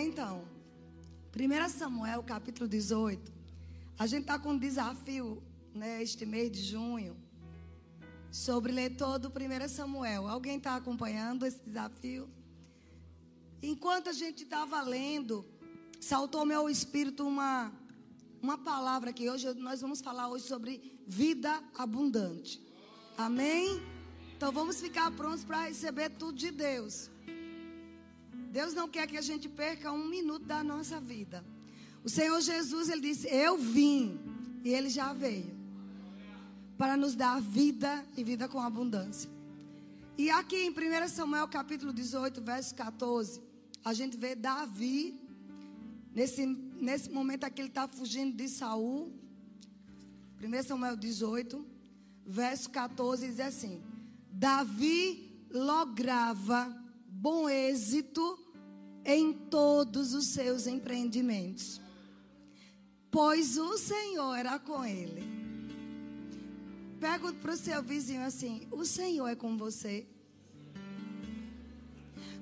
Então, 1 Samuel capítulo 18. A gente está com um desafio né, este mês de junho sobre ler todo o 1 Samuel. Alguém está acompanhando esse desafio? Enquanto a gente estava lendo, saltou meu espírito uma, uma palavra que hoje nós vamos falar hoje sobre vida abundante. Amém? Então vamos ficar prontos para receber tudo de Deus. Deus não quer que a gente perca um minuto da nossa vida. O Senhor Jesus, ele disse: Eu vim, e ele já veio para nos dar vida e vida com abundância. E aqui em 1 Samuel capítulo 18, verso 14, a gente vê Davi, nesse, nesse momento aqui ele está fugindo de Saul. 1 Samuel 18, verso 14, diz assim: Davi lograva bom êxito em todos os seus empreendimentos, pois o Senhor era com ele. Pergunta para o seu vizinho assim: O Senhor é com você?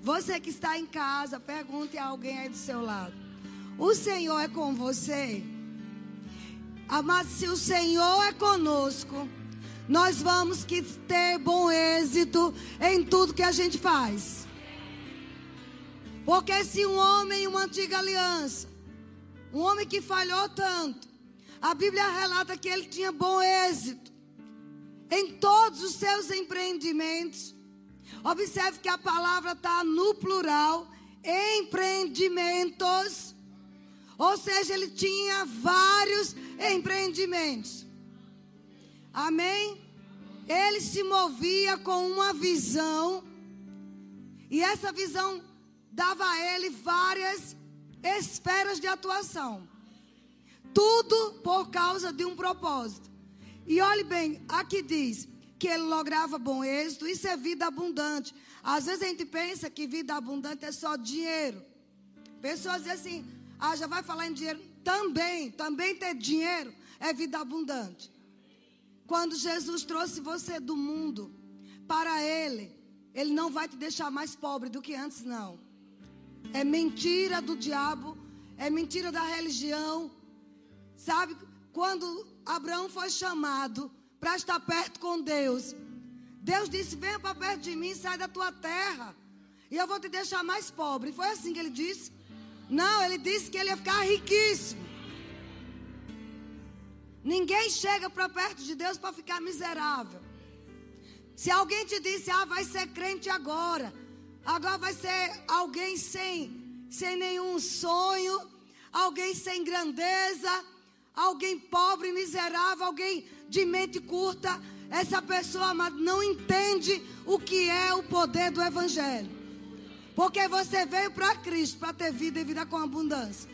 Você que está em casa, pergunte a alguém aí do seu lado: O Senhor é com você? Amado, se o Senhor é conosco, nós vamos que ter bom êxito em tudo que a gente faz. Porque se um homem, uma antiga aliança, um homem que falhou tanto, a Bíblia relata que ele tinha bom êxito em todos os seus empreendimentos. Observe que a palavra está no plural, empreendimentos. Ou seja, ele tinha vários empreendimentos. Amém? Ele se movia com uma visão. E essa visão dava a ele várias esferas de atuação. Tudo por causa de um propósito. E olhe bem, aqui diz que ele lograva bom êxito, isso é vida abundante. Às vezes a gente pensa que vida abundante é só dinheiro. Pessoas dizem assim, ah, já vai falar em dinheiro. Também, também ter dinheiro é vida abundante. Quando Jesus trouxe você do mundo para Ele, Ele não vai te deixar mais pobre do que antes, não. É mentira do diabo, é mentira da religião. Sabe, quando Abraão foi chamado para estar perto com Deus. Deus disse: Venha para perto de mim, sai da tua terra. E eu vou te deixar mais pobre. Foi assim que ele disse? Não, ele disse que ele ia ficar riquíssimo. Ninguém chega para perto de Deus para ficar miserável. Se alguém te disse, ah, vai ser crente agora, agora vai ser alguém sem, sem nenhum sonho, alguém sem grandeza, alguém pobre, miserável, alguém de mente curta, essa pessoa não entende o que é o poder do Evangelho. Porque você veio para Cristo para ter vida e vida com abundância.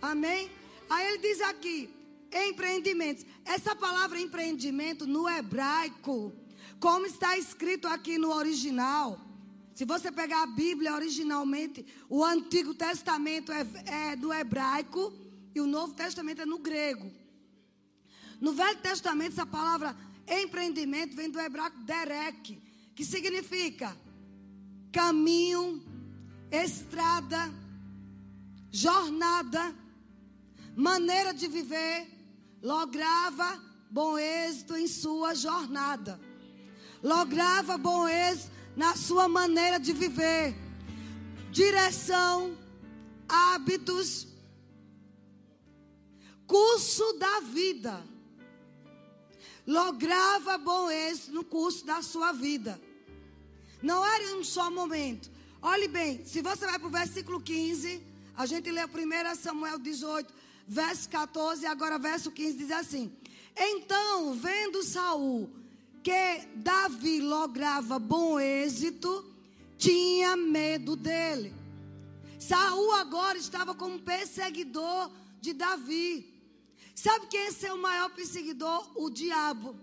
Amém? Aí ele diz aqui: empreendimentos. Essa palavra empreendimento no hebraico, como está escrito aqui no original. Se você pegar a Bíblia originalmente, o Antigo Testamento é, é do hebraico e o Novo Testamento é no grego. No Velho Testamento, essa palavra empreendimento vem do hebraico derek, que significa caminho, estrada, jornada, maneira de viver, lograva bom êxito em sua jornada. Lograva bom êxito na sua maneira de viver. Direção, hábitos, curso da vida. Lograva bom êxito no curso da sua vida. Não era em um só momento. Olhe bem, se você vai para o versículo 15, a gente lê 1 Samuel 18, verso 14, e agora verso 15 diz assim: Então, vendo Saul que Davi lograva bom êxito, tinha medo dele. Saul agora estava como perseguidor de Davi. Sabe quem é seu maior perseguidor? O diabo.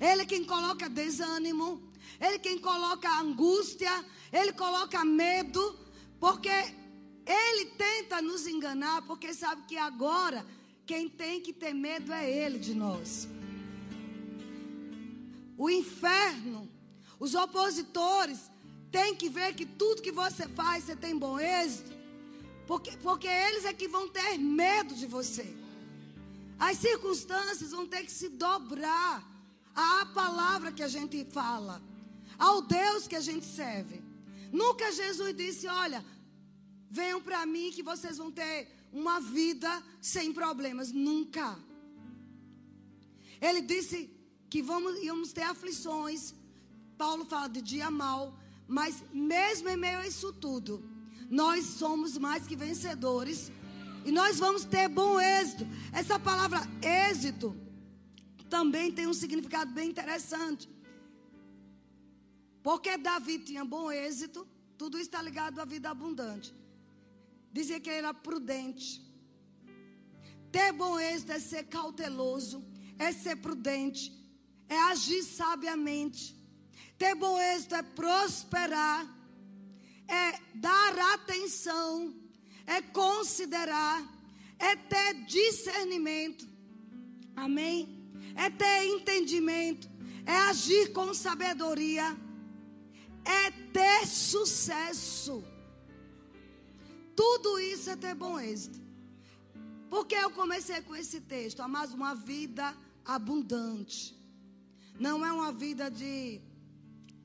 Ele é quem coloca desânimo, ele é quem coloca angústia, ele coloca medo, porque ele tenta nos enganar, porque sabe que agora quem tem que ter medo é ele de nós. O inferno, os opositores, têm que ver que tudo que você faz, você tem bom êxito. Porque, porque eles é que vão ter medo de você. As circunstâncias vão ter que se dobrar à palavra que a gente fala, ao Deus que a gente serve. Nunca Jesus disse: Olha, venham para mim que vocês vão ter uma vida sem problemas. Nunca. Ele disse que vamos, íamos ter aflições. Paulo fala de dia mal. Mas mesmo em meio a isso tudo, nós somos mais que vencedores. E nós vamos ter bom êxito. Essa palavra êxito também tem um significado bem interessante. Porque Davi tinha bom êxito, tudo está ligado à vida abundante. Dizia que ele era prudente. Ter bom êxito é ser cauteloso, é ser prudente, é agir sabiamente. Ter bom êxito é prosperar, é dar atenção, é considerar, é ter discernimento. Amém? É ter entendimento, é agir com sabedoria, é ter sucesso. Tudo isso é ter bom êxito. Porque eu comecei com esse texto, amar uma vida abundante. Não é uma vida de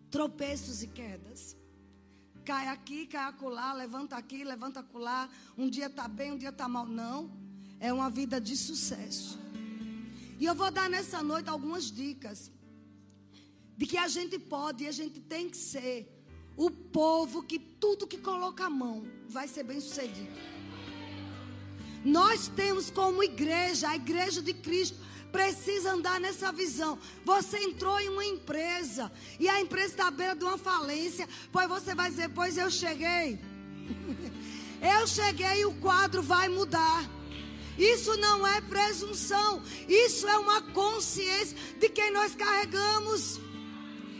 tropeços e quedas. Cai aqui, cai acolá, levanta aqui, levanta acolá. Um dia está bem, um dia está mal. Não. É uma vida de sucesso. E eu vou dar nessa noite algumas dicas. De que a gente pode e a gente tem que ser o povo que tudo que coloca a mão vai ser bem sucedido. Nós temos como igreja, a igreja de Cristo, precisa andar nessa visão. Você entrou em uma empresa e a empresa está à beira de uma falência, pois você vai dizer: Pois eu cheguei. eu cheguei e o quadro vai mudar. Isso não é presunção, isso é uma consciência de quem nós carregamos.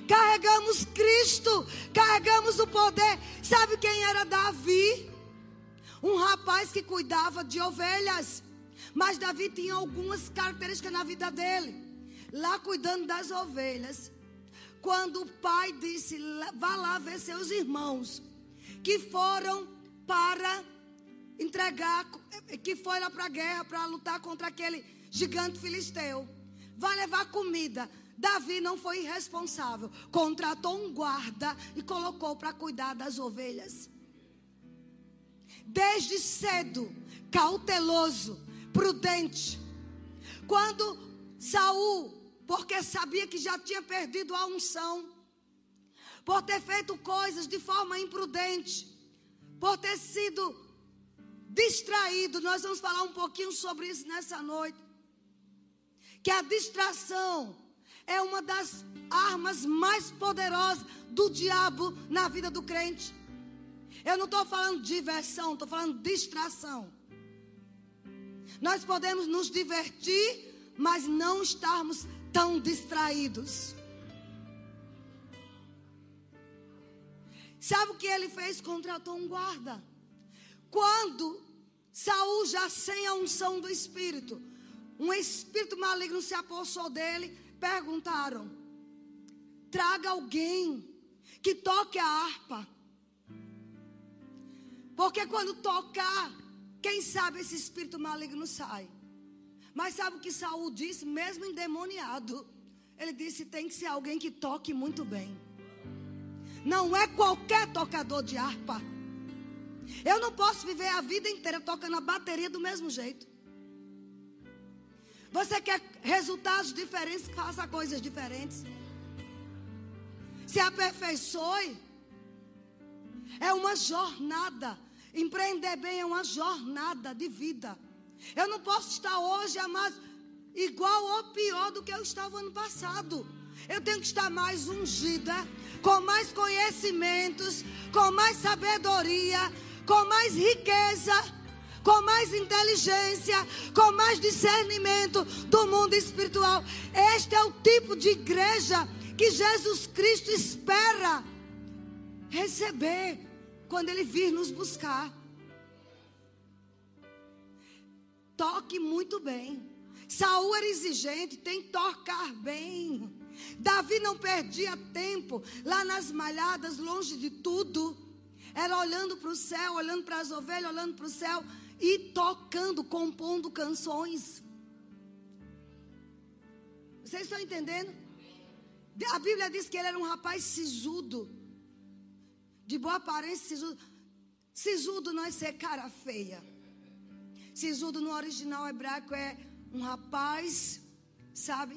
Carregamos Cristo, carregamos o poder. Sabe quem era Davi? Um rapaz que cuidava de ovelhas. Mas Davi tinha algumas características na vida dele. Lá cuidando das ovelhas. Quando o pai disse: Vá lá ver seus irmãos. Que foram para entregar. Que foi lá para a guerra para lutar contra aquele gigante filisteu. Vai levar comida. Davi não foi irresponsável. Contratou um guarda e colocou para cuidar das ovelhas. Desde cedo, cauteloso, prudente. Quando Saul, porque sabia que já tinha perdido a unção, por ter feito coisas de forma imprudente, por ter sido distraído, nós vamos falar um pouquinho sobre isso nessa noite. Que a distração é uma das armas mais poderosas do diabo na vida do crente. Eu não estou falando diversão, estou falando distração. Nós podemos nos divertir, mas não estarmos tão distraídos. Sabe o que ele fez? Contratou um guarda. Quando Saul, já sem a unção do Espírito, um espírito maligno se apossou dele, perguntaram: traga alguém que toque a harpa. Porque quando tocar, quem sabe esse espírito maligno sai. Mas sabe o que Saul disse, mesmo endemoniado? Ele disse: tem que ser alguém que toque muito bem. Não é qualquer tocador de harpa. Eu não posso viver a vida inteira tocando a bateria do mesmo jeito. Você quer resultados diferentes, faça coisas diferentes. Se aperfeiçoe. É uma jornada. Empreender bem é uma jornada de vida. Eu não posso estar hoje, amados, igual ou pior do que eu estava ano passado. Eu tenho que estar mais ungida, com mais conhecimentos, com mais sabedoria, com mais riqueza, com mais inteligência, com mais discernimento do mundo espiritual. Este é o tipo de igreja que Jesus Cristo espera receber quando ele vir nos buscar. Toque muito bem. Saul era exigente, tem que tocar bem. Davi não perdia tempo lá nas malhadas, longe de tudo. era olhando para o céu, olhando para as ovelhas, olhando para o céu e tocando, compondo canções. Vocês estão entendendo? A Bíblia diz que ele era um rapaz sisudo, de boa aparência, sisudo. Sisudo não é ser cara feia. Sisudo no original hebraico é um rapaz, sabe,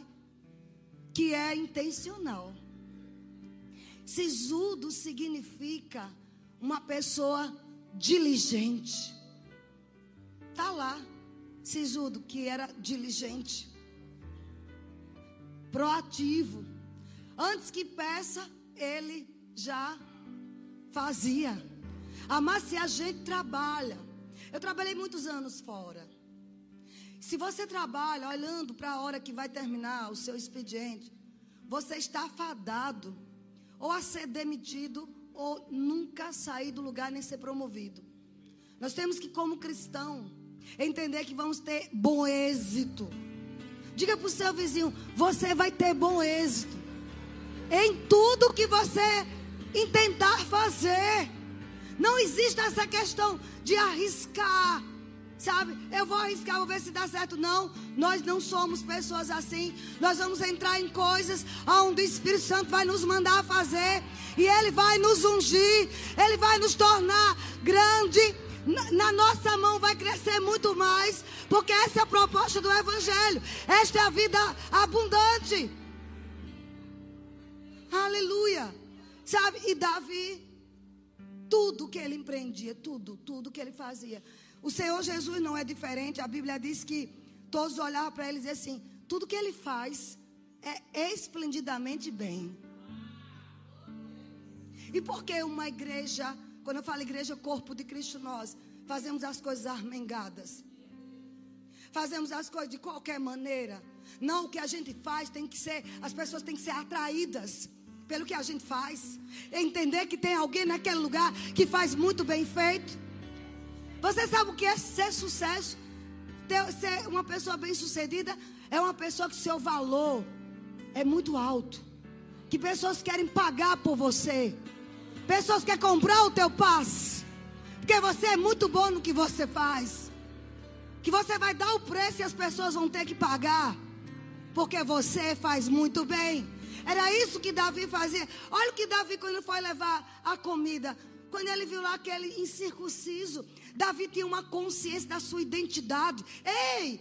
que é intencional. Sisudo significa uma pessoa diligente. Tá lá, sisudo que era diligente, proativo. Antes que peça, ele já fazia. Amar se a gente trabalha. Eu trabalhei muitos anos fora. Se você trabalha olhando para a hora que vai terminar o seu expediente, você está fadado ou a ser demitido ou nunca sair do lugar nem ser promovido. Nós temos que, como cristão, entender que vamos ter bom êxito. Diga para o seu vizinho: você vai ter bom êxito em tudo que você intentar fazer. Não existe essa questão de arriscar. Sabe, eu vou arriscar, vou ver se dá certo. Não, nós não somos pessoas assim. Nós vamos entrar em coisas onde o Espírito Santo vai nos mandar fazer. E Ele vai nos ungir. Ele vai nos tornar grande. Na, na nossa mão vai crescer muito mais. Porque essa é a proposta do Evangelho. Esta é a vida abundante. Aleluia. Sabe, e Davi tudo que ele empreendia, tudo, tudo que ele fazia. O Senhor Jesus não é diferente. A Bíblia diz que todos olhavam para ele e diziam assim: tudo que ele faz é esplendidamente bem. E por que uma igreja, quando eu falo igreja, corpo de Cristo, nós fazemos as coisas armengadas? Fazemos as coisas de qualquer maneira. Não, o que a gente faz tem que ser, as pessoas têm que ser atraídas pelo que a gente faz. Entender que tem alguém naquele lugar que faz muito bem feito. Você sabe o que é ser sucesso? Ter, ser uma pessoa bem sucedida é uma pessoa que seu valor é muito alto. Que pessoas querem pagar por você. Pessoas querem comprar o teu passe. Porque você é muito bom no que você faz. Que você vai dar o preço e as pessoas vão ter que pagar. Porque você faz muito bem. Era isso que Davi fazia. Olha o que Davi, quando foi levar a comida, quando ele viu lá aquele incircunciso, Davi tinha uma consciência da sua identidade. Ei,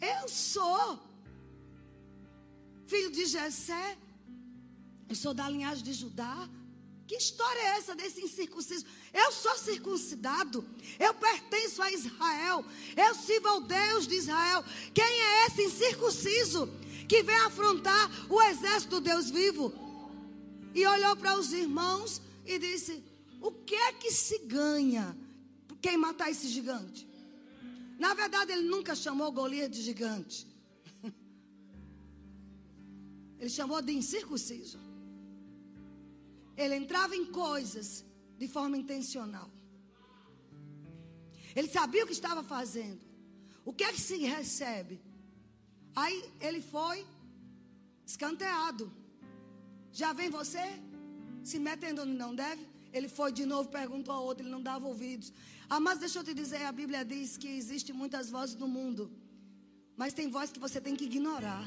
eu sou filho de Jessé, eu sou da linhagem de Judá. Que história é essa desse incircunciso? Eu sou circuncidado, eu pertenço a Israel, eu sirvo ao Deus de Israel. Quem é esse incircunciso? Que vem afrontar o exército do Deus vivo. E olhou para os irmãos e disse: O que é que se ganha quem matar esse gigante? Na verdade, ele nunca chamou Golias de gigante. Ele chamou de incircunciso. Ele entrava em coisas de forma intencional. Ele sabia o que estava fazendo. O que é que se recebe Aí ele foi escanteado. Já vem você se metendo onde não deve? Ele foi de novo, perguntou ao outro, ele não dava ouvidos. Ah, mas deixa eu te dizer, a Bíblia diz que existe muitas vozes no mundo. Mas tem voz que você tem que ignorar.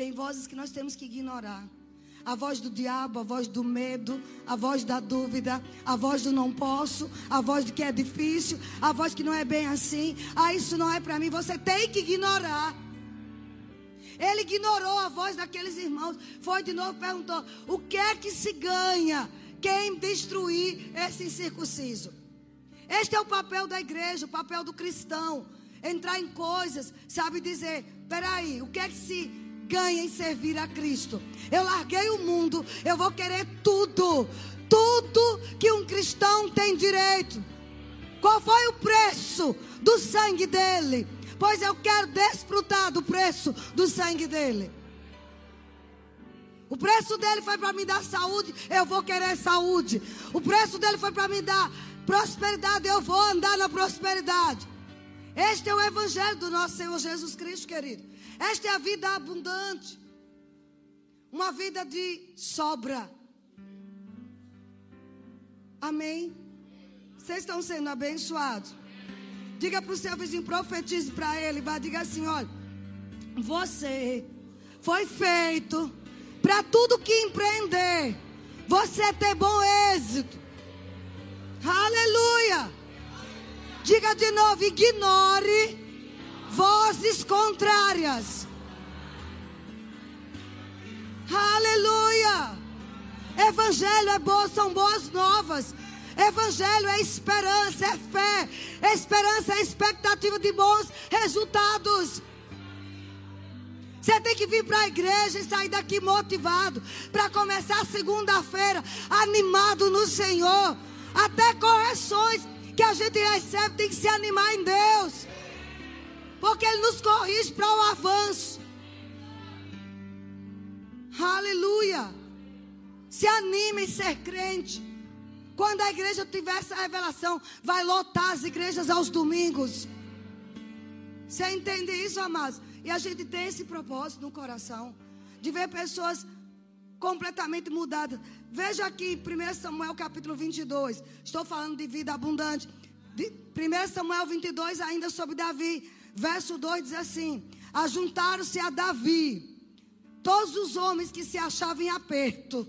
Tem vozes que nós temos que ignorar a voz do diabo, a voz do medo, a voz da dúvida, a voz do não posso, a voz de que é difícil, a voz que não é bem assim. Ah, isso não é para mim. Você tem que ignorar. Ele ignorou a voz daqueles irmãos. Foi de novo perguntou: o que é que se ganha quem destruir esse incircunciso? Este é o papel da igreja, o papel do cristão. Entrar em coisas, sabe dizer: peraí, o que é que se ganha em servir a Cristo. Eu larguei o mundo, eu vou querer tudo, tudo que um cristão tem direito. Qual foi o preço do sangue dele? Pois eu quero desfrutar do preço do sangue dele. O preço dele foi para me dar saúde, eu vou querer saúde. O preço dele foi para me dar prosperidade, eu vou andar na prosperidade. Este é o evangelho do nosso Senhor Jesus Cristo, querido. Esta é a vida abundante. uma vida de sobra. Amém? Vocês estão sendo abençoados. Diga para o seu vizinho, profetize para ele. Vá, diga assim: olha, você foi feito para tudo que empreender, você ter bom êxito. Aleluia. Diga de novo: ignore vozes contrárias. Aleluia. Evangelho é bom, são boas novas. Evangelho é esperança, é fé. Esperança é expectativa de bons resultados. Você tem que vir para a igreja e sair daqui motivado para começar segunda-feira animado no Senhor. Até correções que a gente recebe tem que se animar em Deus. Porque Ele nos corrige para o avanço. Aleluia. Se anime em ser crente. Quando a igreja tiver essa revelação, vai lotar as igrejas aos domingos. Você entende isso, amados? E a gente tem esse propósito no coração de ver pessoas completamente mudadas. Veja aqui, 1 Samuel capítulo 22. Estou falando de vida abundante. De 1 Samuel 22, ainda sobre Davi. Verso 2 diz assim: Ajuntaram-se a Davi todos os homens que se achavam em aperto,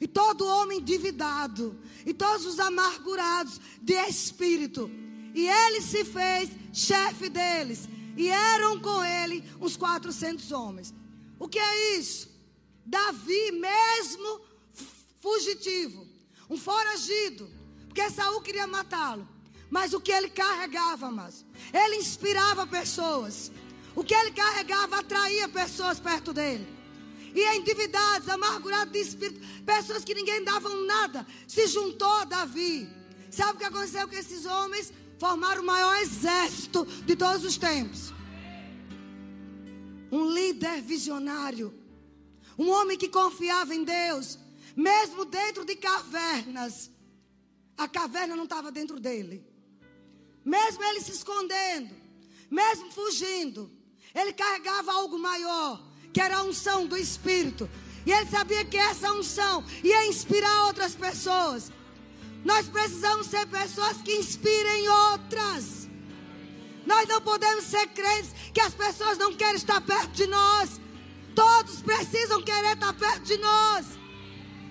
e todo homem endividado, e todos os amargurados de espírito. E ele se fez chefe deles e eram com ele uns 400 homens. O que é isso? Davi, mesmo fugitivo, um foragido, porque Saul queria matá-lo. Mas o que ele carregava, mas ele inspirava pessoas. O que ele carregava atraía pessoas perto dele. E endividados, amargurados de espírito, pessoas que ninguém davam nada, se juntou a Davi. Sabe o que aconteceu com esses homens? formaram o maior exército de todos os tempos. Um líder visionário. Um homem que confiava em Deus, mesmo dentro de cavernas. A caverna não estava dentro dele. Mesmo ele se escondendo, mesmo fugindo, ele carregava algo maior, que era a unção do Espírito. E ele sabia que essa unção ia inspirar outras pessoas. Nós precisamos ser pessoas que inspirem outras. Nós não podemos ser crentes que as pessoas não querem estar perto de nós. Todos precisam querer estar perto de nós.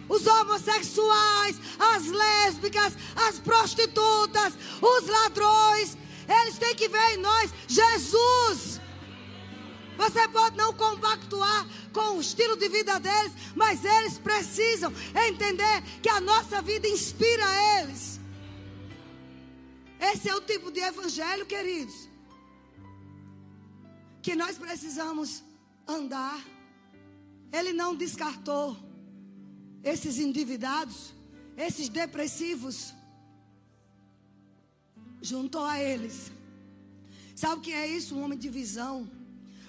Os homossexuais, as lésbicas, as prostitutas, os ladrões, eles têm que ver em nós Jesus. Você pode não compactuar com o estilo de vida deles, mas eles precisam entender que a nossa vida inspira eles. Esse é o tipo de evangelho, queridos, que nós precisamos andar. Ele não descartou esses endividados, esses depressivos, juntou a eles. Sabe o que é isso? Um homem de visão.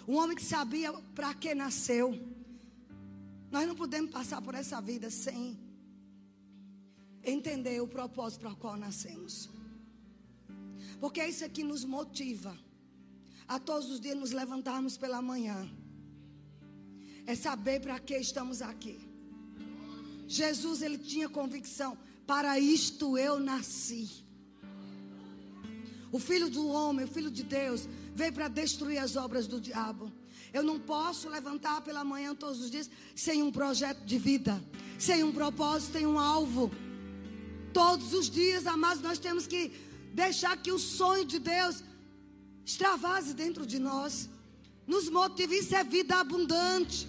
Um homem que sabia para que nasceu. Nós não podemos passar por essa vida sem entender o propósito para o qual nascemos. Porque é isso aqui nos motiva a todos os dias nos levantarmos pela manhã. É saber para que estamos aqui. Jesus, ele tinha convicção: para isto eu nasci. O filho do homem, o filho de Deus, veio para destruir as obras do diabo. Eu não posso levantar pela manhã todos os dias sem um projeto de vida, sem um propósito, sem um alvo. Todos os dias, amados, nós temos que deixar que o sonho de Deus extravase dentro de nós. Nos motive, isso é vida abundante.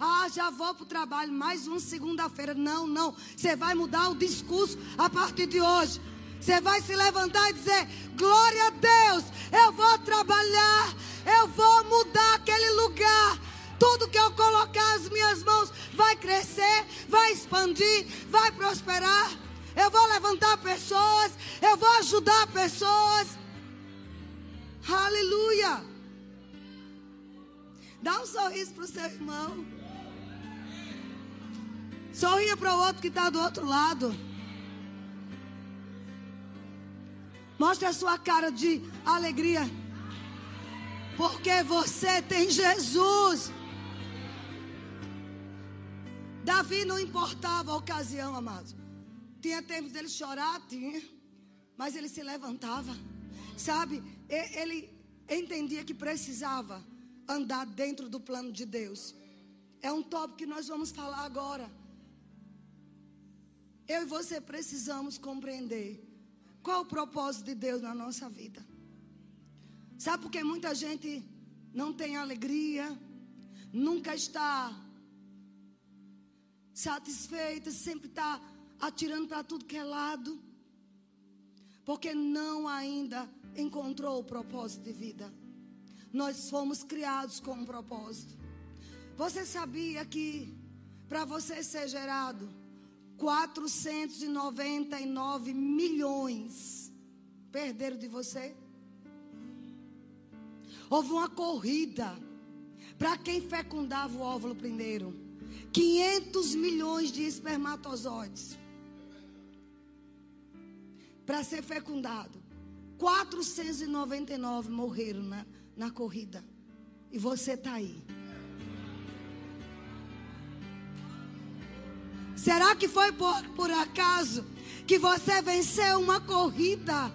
Ah, já vou para o trabalho, mais uma segunda-feira. Não, não. Você vai mudar o discurso a partir de hoje. Você vai se levantar e dizer: Glória a Deus, eu vou trabalhar, eu vou mudar aquele lugar. Tudo que eu colocar as minhas mãos vai crescer, vai expandir, vai prosperar. Eu vou levantar pessoas, eu vou ajudar pessoas. Aleluia. Dá um sorriso para o seu irmão. Sorria para o outro que está do outro lado. Mostre a sua cara de alegria. Porque você tem Jesus. Davi não importava a ocasião, amados. Tinha tempo dele chorar, tinha. Mas ele se levantava. Sabe? Ele entendia que precisava andar dentro do plano de Deus. É um tópico que nós vamos falar agora. Eu e você precisamos compreender qual o propósito de Deus na nossa vida. Sabe por que muita gente não tem alegria, nunca está satisfeita, sempre está atirando para tudo que é lado, porque não ainda encontrou o propósito de vida. Nós fomos criados com um propósito. Você sabia que para você ser gerado 499 milhões perderam de você? Houve uma corrida para quem fecundava o óvulo primeiro. 500 milhões de espermatozoides para ser fecundado. 499 morreram na, na corrida. E você está aí. Será que foi por, por acaso que você venceu uma corrida?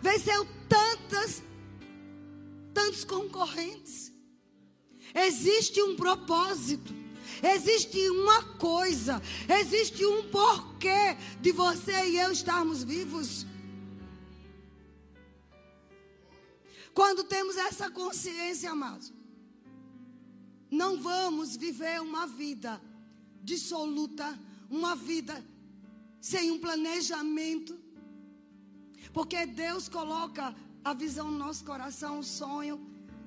Venceu tantas, tantos concorrentes. Existe um propósito. Existe uma coisa, existe um porquê de você e eu estarmos vivos. Quando temos essa consciência, amados, não vamos viver uma vida dissoluta, uma vida sem um planejamento. Porque Deus coloca a visão no nosso coração, o sonho,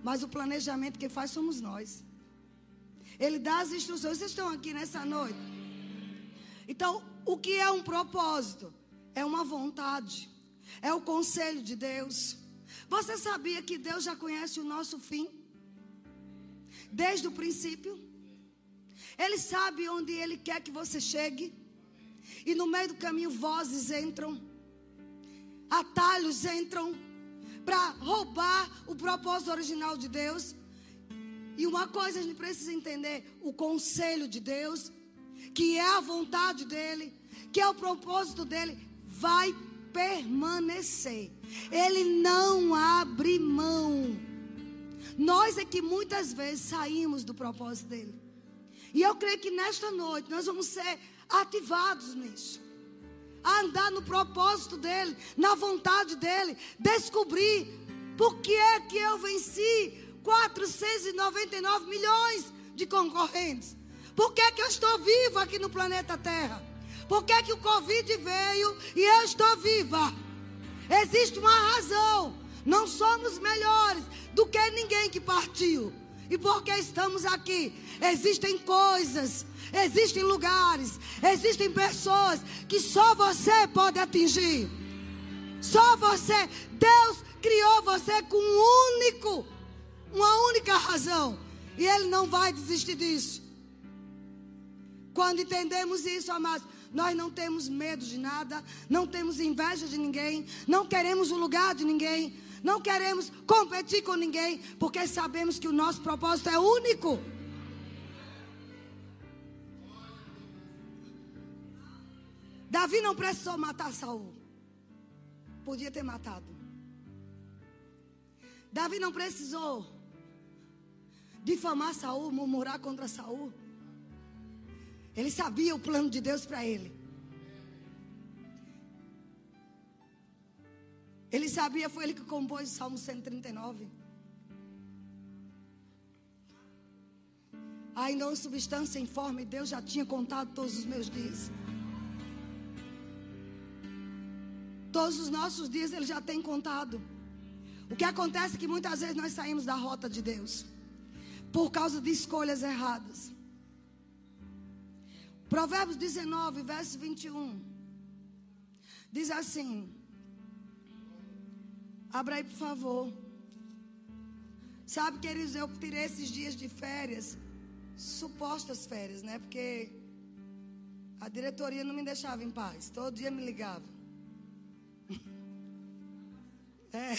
mas o planejamento que faz somos nós. Ele dá as instruções. Vocês estão aqui nessa noite? Então, o que é um propósito? É uma vontade. É o conselho de Deus. Você sabia que Deus já conhece o nosso fim? Desde o princípio? Ele sabe onde Ele quer que você chegue. E no meio do caminho, vozes entram, atalhos entram, para roubar o propósito original de Deus. E uma coisa a gente precisa entender: o conselho de Deus, que é a vontade dEle, que é o propósito dEle, vai permanecer. Ele não abre mão. Nós é que muitas vezes saímos do propósito dele. E eu creio que nesta noite nós vamos ser ativados nisso. A andar no propósito dele, na vontade dele, descobrir por que é que eu venci 499 milhões de concorrentes. Por que, é que eu estou vivo aqui no planeta Terra? Por que, é que o Covid veio e eu estou viva? Existe uma razão. Não somos melhores do que ninguém que partiu. E porque estamos aqui, existem coisas, existem lugares, existem pessoas que só você pode atingir. Só você. Deus criou você com um único uma única razão. E Ele não vai desistir disso. Quando entendemos isso, amados, nós não temos medo de nada, não temos inveja de ninguém, não queremos o lugar de ninguém, não queremos competir com ninguém, porque sabemos que o nosso propósito é único. Davi não precisou matar Saul. Podia ter matado. Davi não precisou difamar Saul, murmurar contra Saul. Ele sabia o plano de Deus para ele. Ele sabia, foi ele que compôs o Salmo 139. Ainda uma substância informe, Deus já tinha contado todos os meus dias. Todos os nossos dias Ele já tem contado. O que acontece é que muitas vezes nós saímos da rota de Deus por causa de escolhas erradas. Provérbios 19, verso 21. Diz assim: Abra aí, por favor. Sabe, queridos, eu tirei esses dias de férias, supostas férias, né? Porque a diretoria não me deixava em paz. Todo dia me ligava. É.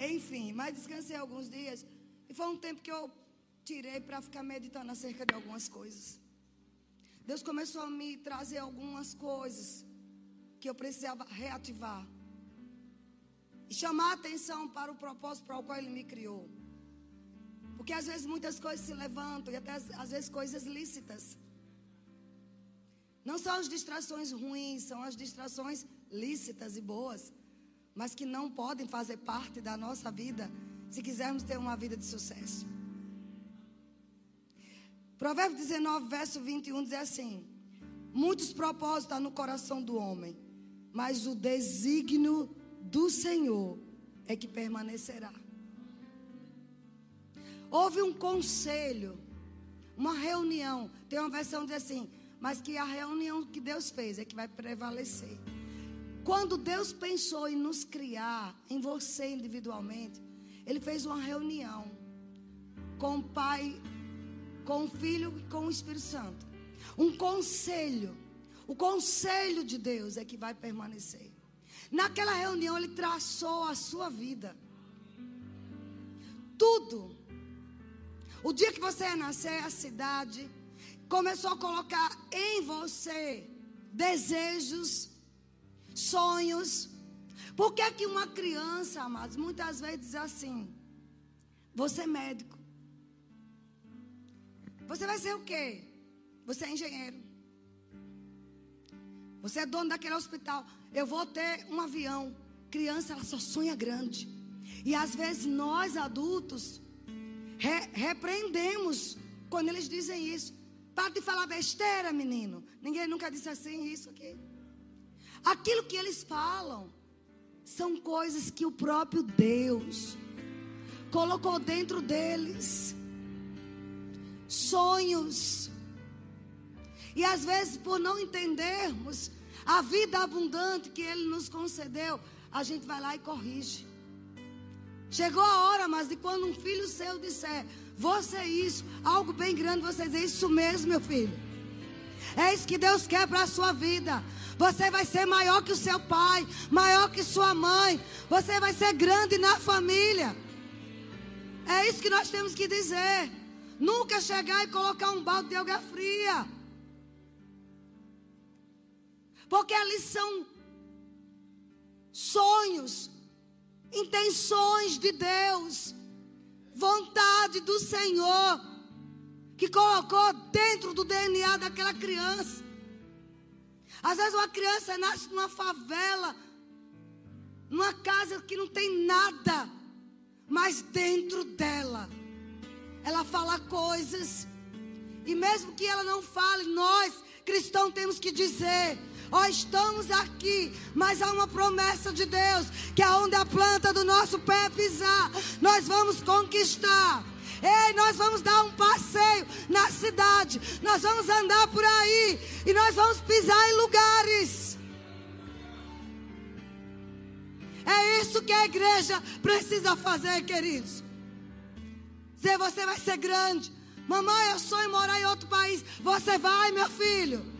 Enfim, mas descansei alguns dias. E foi um tempo que eu tirei para ficar meditando acerca de algumas coisas. Deus começou a me trazer algumas coisas que eu precisava reativar. E chamar a atenção para o propósito para o qual Ele me criou. Porque às vezes muitas coisas se levantam, e até às vezes coisas lícitas. Não são as distrações ruins, são as distrações lícitas e boas, mas que não podem fazer parte da nossa vida se quisermos ter uma vida de sucesso. Provérbio 19, verso 21 diz assim: Muitos propósitos há no coração do homem, mas o desígnio do Senhor é que permanecerá. Houve um conselho, uma reunião. Tem uma versão diz assim: mas que a reunião que Deus fez é que vai prevalecer. Quando Deus pensou em nos criar, em você individualmente, Ele fez uma reunião com o Pai com o Filho e com o Espírito Santo. Um conselho. O conselho de Deus é que vai permanecer. Naquela reunião, ele traçou a sua vida. Tudo. O dia que você nascer, a cidade começou a colocar em você desejos, sonhos. Por que, que uma criança, amados, muitas vezes diz assim: Você é médico. Você vai ser o quê? Você é engenheiro. Você é dono daquele hospital. Eu vou ter um avião. Criança, ela só sonha grande. E às vezes nós adultos re repreendemos quando eles dizem isso. Para de falar besteira, menino. Ninguém nunca disse assim isso aqui. Aquilo que eles falam são coisas que o próprio Deus colocou dentro deles sonhos. E às vezes, por não entendermos a vida abundante que Ele nos concedeu, a gente vai lá e corrige. Chegou a hora, mas de quando um filho seu disser, você é isso, algo bem grande, você dizer isso mesmo, meu filho. É isso que Deus quer para a sua vida. Você vai ser maior que o seu pai, maior que sua mãe. Você vai ser grande na família. É isso que nós temos que dizer. Nunca chegar e colocar um balde de água fria. Porque ali são sonhos, intenções de Deus, vontade do Senhor, que colocou dentro do DNA daquela criança. Às vezes uma criança nasce numa favela, numa casa que não tem nada, mas dentro dela ela fala coisas. E mesmo que ela não fale, nós cristãos temos que dizer: Ó, oh, estamos aqui, mas há uma promessa de Deus que aonde a planta do nosso pé pisar, nós vamos conquistar. Ei, nós vamos dar um passeio na cidade. Nós vamos andar por aí e nós vamos pisar em lugares. É isso que a igreja precisa fazer, queridos. Dizer, você vai ser grande. Mamãe, eu sonho morar em outro país. Você vai, meu filho.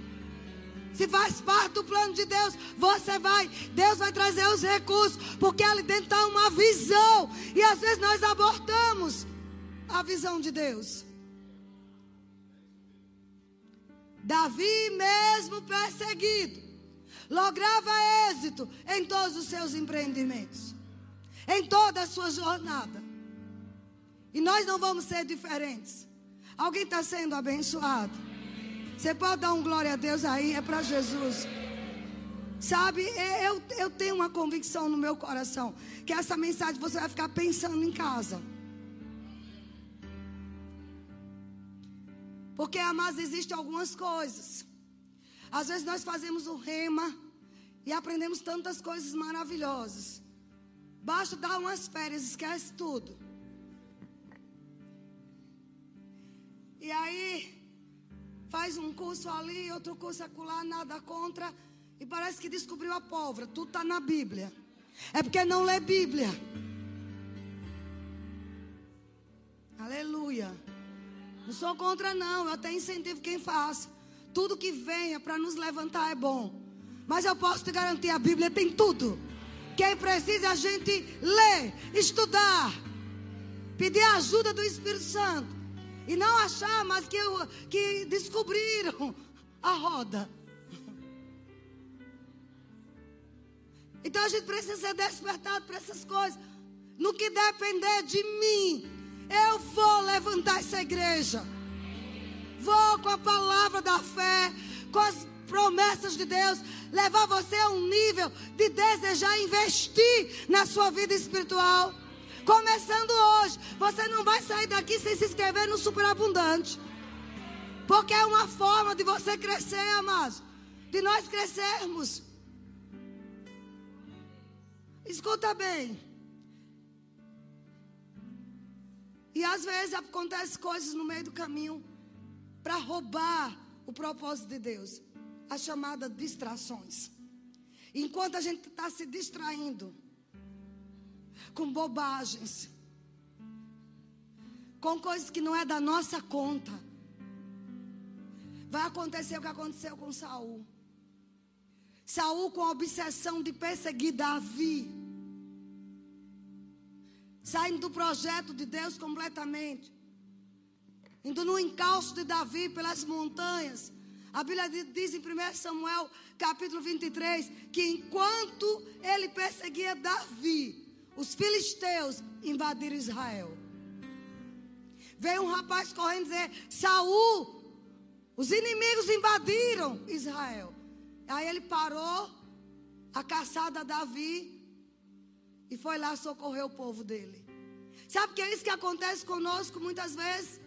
Se faz parte do plano de Deus, você vai. Deus vai trazer os recursos, porque ali dentro está uma visão. E às vezes nós abortamos a visão de Deus. Davi, mesmo perseguido, lograva êxito em todos os seus empreendimentos, em toda a sua jornada. E nós não vamos ser diferentes. Alguém está sendo abençoado? Você pode dar um glória a Deus aí? É para Jesus. Sabe, eu, eu tenho uma convicção no meu coração que essa mensagem você vai ficar pensando em casa. Porque, amados, existem algumas coisas. Às vezes nós fazemos o rema e aprendemos tantas coisas maravilhosas. Basta dar umas férias, esquece tudo. E aí, faz um curso ali, outro curso acolá, nada contra. E parece que descobriu a pólvora. Tudo está na Bíblia. É porque não lê Bíblia. Aleluia. Não sou contra, não. Eu até incentivo quem faz. Tudo que venha para nos levantar é bom. Mas eu posso te garantir: a Bíblia tem tudo. Quem precisa a gente ler, estudar, pedir a ajuda do Espírito Santo. E não achar, mas que, que descobriram a roda. Então a gente precisa ser despertado para essas coisas. No que depender de mim, eu vou levantar essa igreja. Vou com a palavra da fé, com as promessas de Deus, levar você a um nível de desejar investir na sua vida espiritual. Começando hoje, você não vai sair daqui sem se inscrever no superabundante. Porque é uma forma de você crescer, amados. De nós crescermos. Escuta bem. E às vezes acontecem coisas no meio do caminho para roubar o propósito de Deus. A chamada distrações. Enquanto a gente está se distraindo com bobagens, com coisas que não é da nossa conta, vai acontecer o que aconteceu com Saul. Saul com a obsessão de perseguir Davi saindo do projeto de Deus completamente, indo no encalço de Davi pelas montanhas. A Bíblia diz em 1 Samuel, capítulo 23, que enquanto ele perseguia Davi, os filisteus invadiram Israel. Veio um rapaz correndo dizer: Saul, os inimigos invadiram Israel. Aí ele parou a caçada Davi e foi lá socorrer o povo dele. Sabe que é isso que acontece conosco muitas vezes?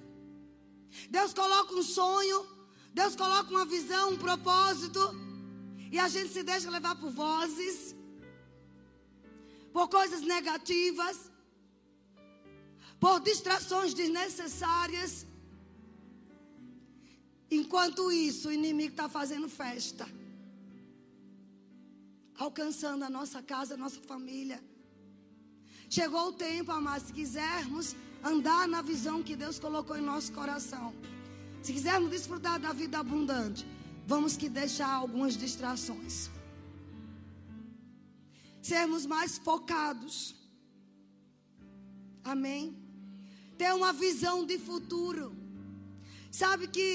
Deus coloca um sonho, Deus coloca uma visão, um propósito, e a gente se deixa levar por vozes, por coisas negativas, por distrações desnecessárias. Enquanto isso, o inimigo está fazendo festa, alcançando a nossa casa, a nossa família. Chegou o tempo, amados, se quisermos andar na visão que Deus colocou em nosso coração, se quisermos desfrutar da vida abundante, vamos que deixar algumas distrações. Sermos mais focados. Amém. Ter uma visão de futuro. Sabe que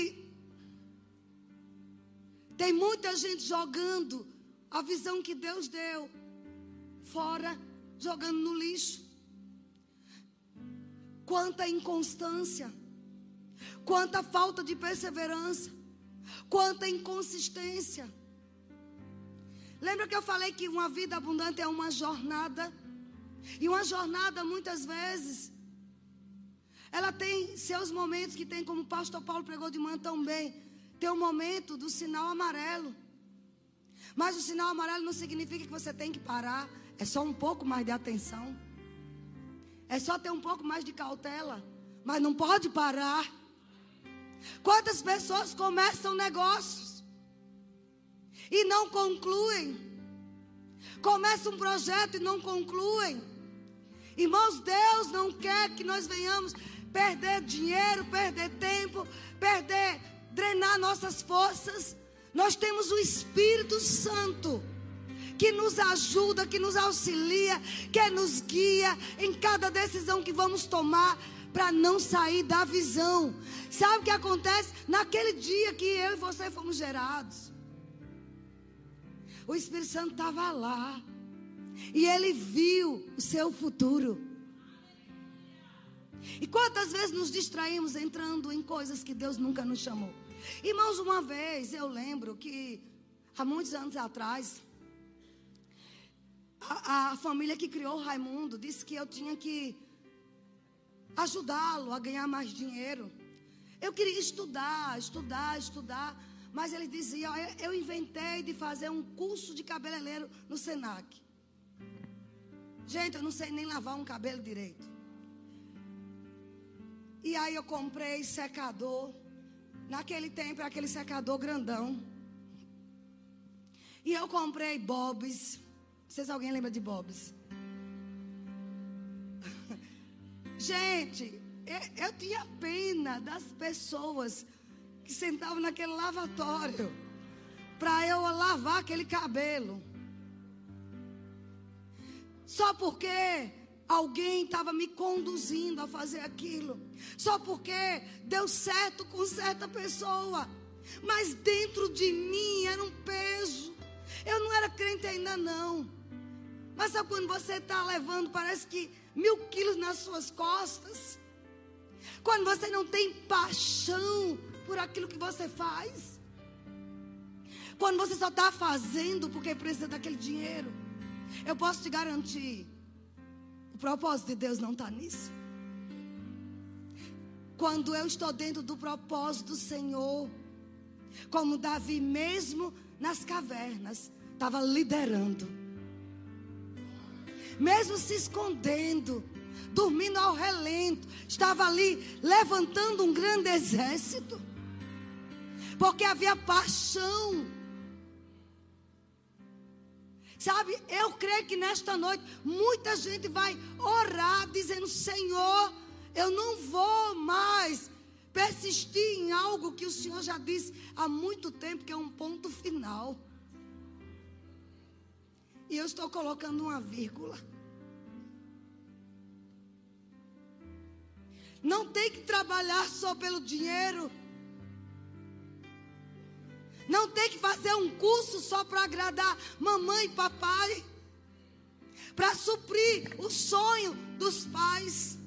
tem muita gente jogando a visão que Deus deu fora jogando no lixo. Quanta inconstância, quanta falta de perseverança, quanta inconsistência. Lembra que eu falei que uma vida abundante é uma jornada? E uma jornada, muitas vezes, ela tem seus momentos que tem, como o pastor Paulo pregou de manhã tão bem, tem o um momento do sinal amarelo. Mas o sinal amarelo não significa que você tem que parar. É só um pouco mais de atenção. É só ter um pouco mais de cautela. Mas não pode parar. Quantas pessoas começam negócios e não concluem? Começam um projeto e não concluem. Irmãos, Deus não quer que nós venhamos perder dinheiro, perder tempo, perder, drenar nossas forças. Nós temos o Espírito Santo que nos ajuda, que nos auxilia, que nos guia em cada decisão que vamos tomar para não sair da visão. Sabe o que acontece? Naquele dia que eu e você fomos gerados, o Espírito Santo estava lá e ele viu o seu futuro. E quantas vezes nos distraímos entrando em coisas que Deus nunca nos chamou? Irmãos, uma vez eu lembro que há muitos anos atrás, a, a família que criou Raimundo disse que eu tinha que ajudá-lo a ganhar mais dinheiro. Eu queria estudar, estudar, estudar. Mas ele dizia: Eu inventei de fazer um curso de cabeleireiro no Senac. Gente, eu não sei nem lavar um cabelo direito. E aí eu comprei secador. Naquele tempo aquele secador grandão. E eu comprei bobs. Vocês alguém lembra de Bob's? Gente, eu, eu tinha pena das pessoas que sentavam naquele lavatório para eu lavar aquele cabelo. Só porque alguém estava me conduzindo a fazer aquilo. Só porque deu certo com certa pessoa. Mas dentro de mim era um peso. Eu não era crente ainda não. Mas sabe quando você está levando, parece que mil quilos nas suas costas? Quando você não tem paixão por aquilo que você faz? Quando você só está fazendo porque precisa daquele dinheiro? Eu posso te garantir, o propósito de Deus não está nisso. Quando eu estou dentro do propósito do Senhor, como Davi mesmo nas cavernas, estava liderando mesmo se escondendo, dormindo ao relento, estava ali levantando um grande exército, porque havia paixão. Sabe, eu creio que nesta noite muita gente vai orar dizendo: Senhor, eu não vou mais persistir em algo que o Senhor já disse há muito tempo que é um ponto final. E eu estou colocando uma vírgula. Não tem que trabalhar só pelo dinheiro. Não tem que fazer um curso só para agradar mamãe e papai. Para suprir o sonho dos pais.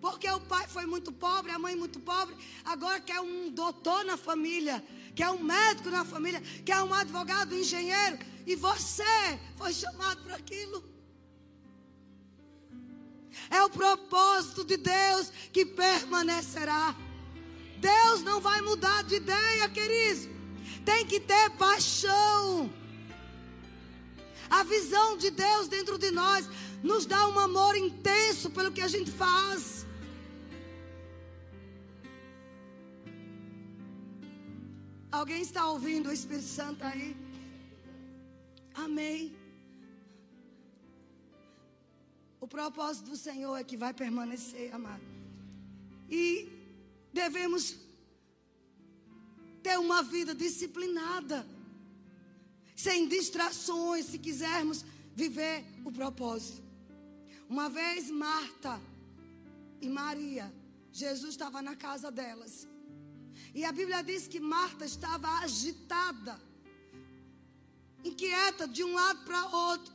Porque o pai foi muito pobre, a mãe muito pobre, agora quer um doutor na família, quer um médico na família, quer um advogado, um engenheiro. E você foi chamado para aquilo. É o propósito de Deus que permanecerá. Deus não vai mudar de ideia, queridos. Tem que ter paixão. A visão de Deus dentro de nós nos dá um amor intenso pelo que a gente faz. Alguém está ouvindo o Espírito Santo aí? Amém. O propósito do Senhor é que vai permanecer, amado. E devemos ter uma vida disciplinada, sem distrações, se quisermos viver o propósito. Uma vez Marta e Maria, Jesus estava na casa delas. E a Bíblia diz que Marta estava agitada inquieta de um lado para outro.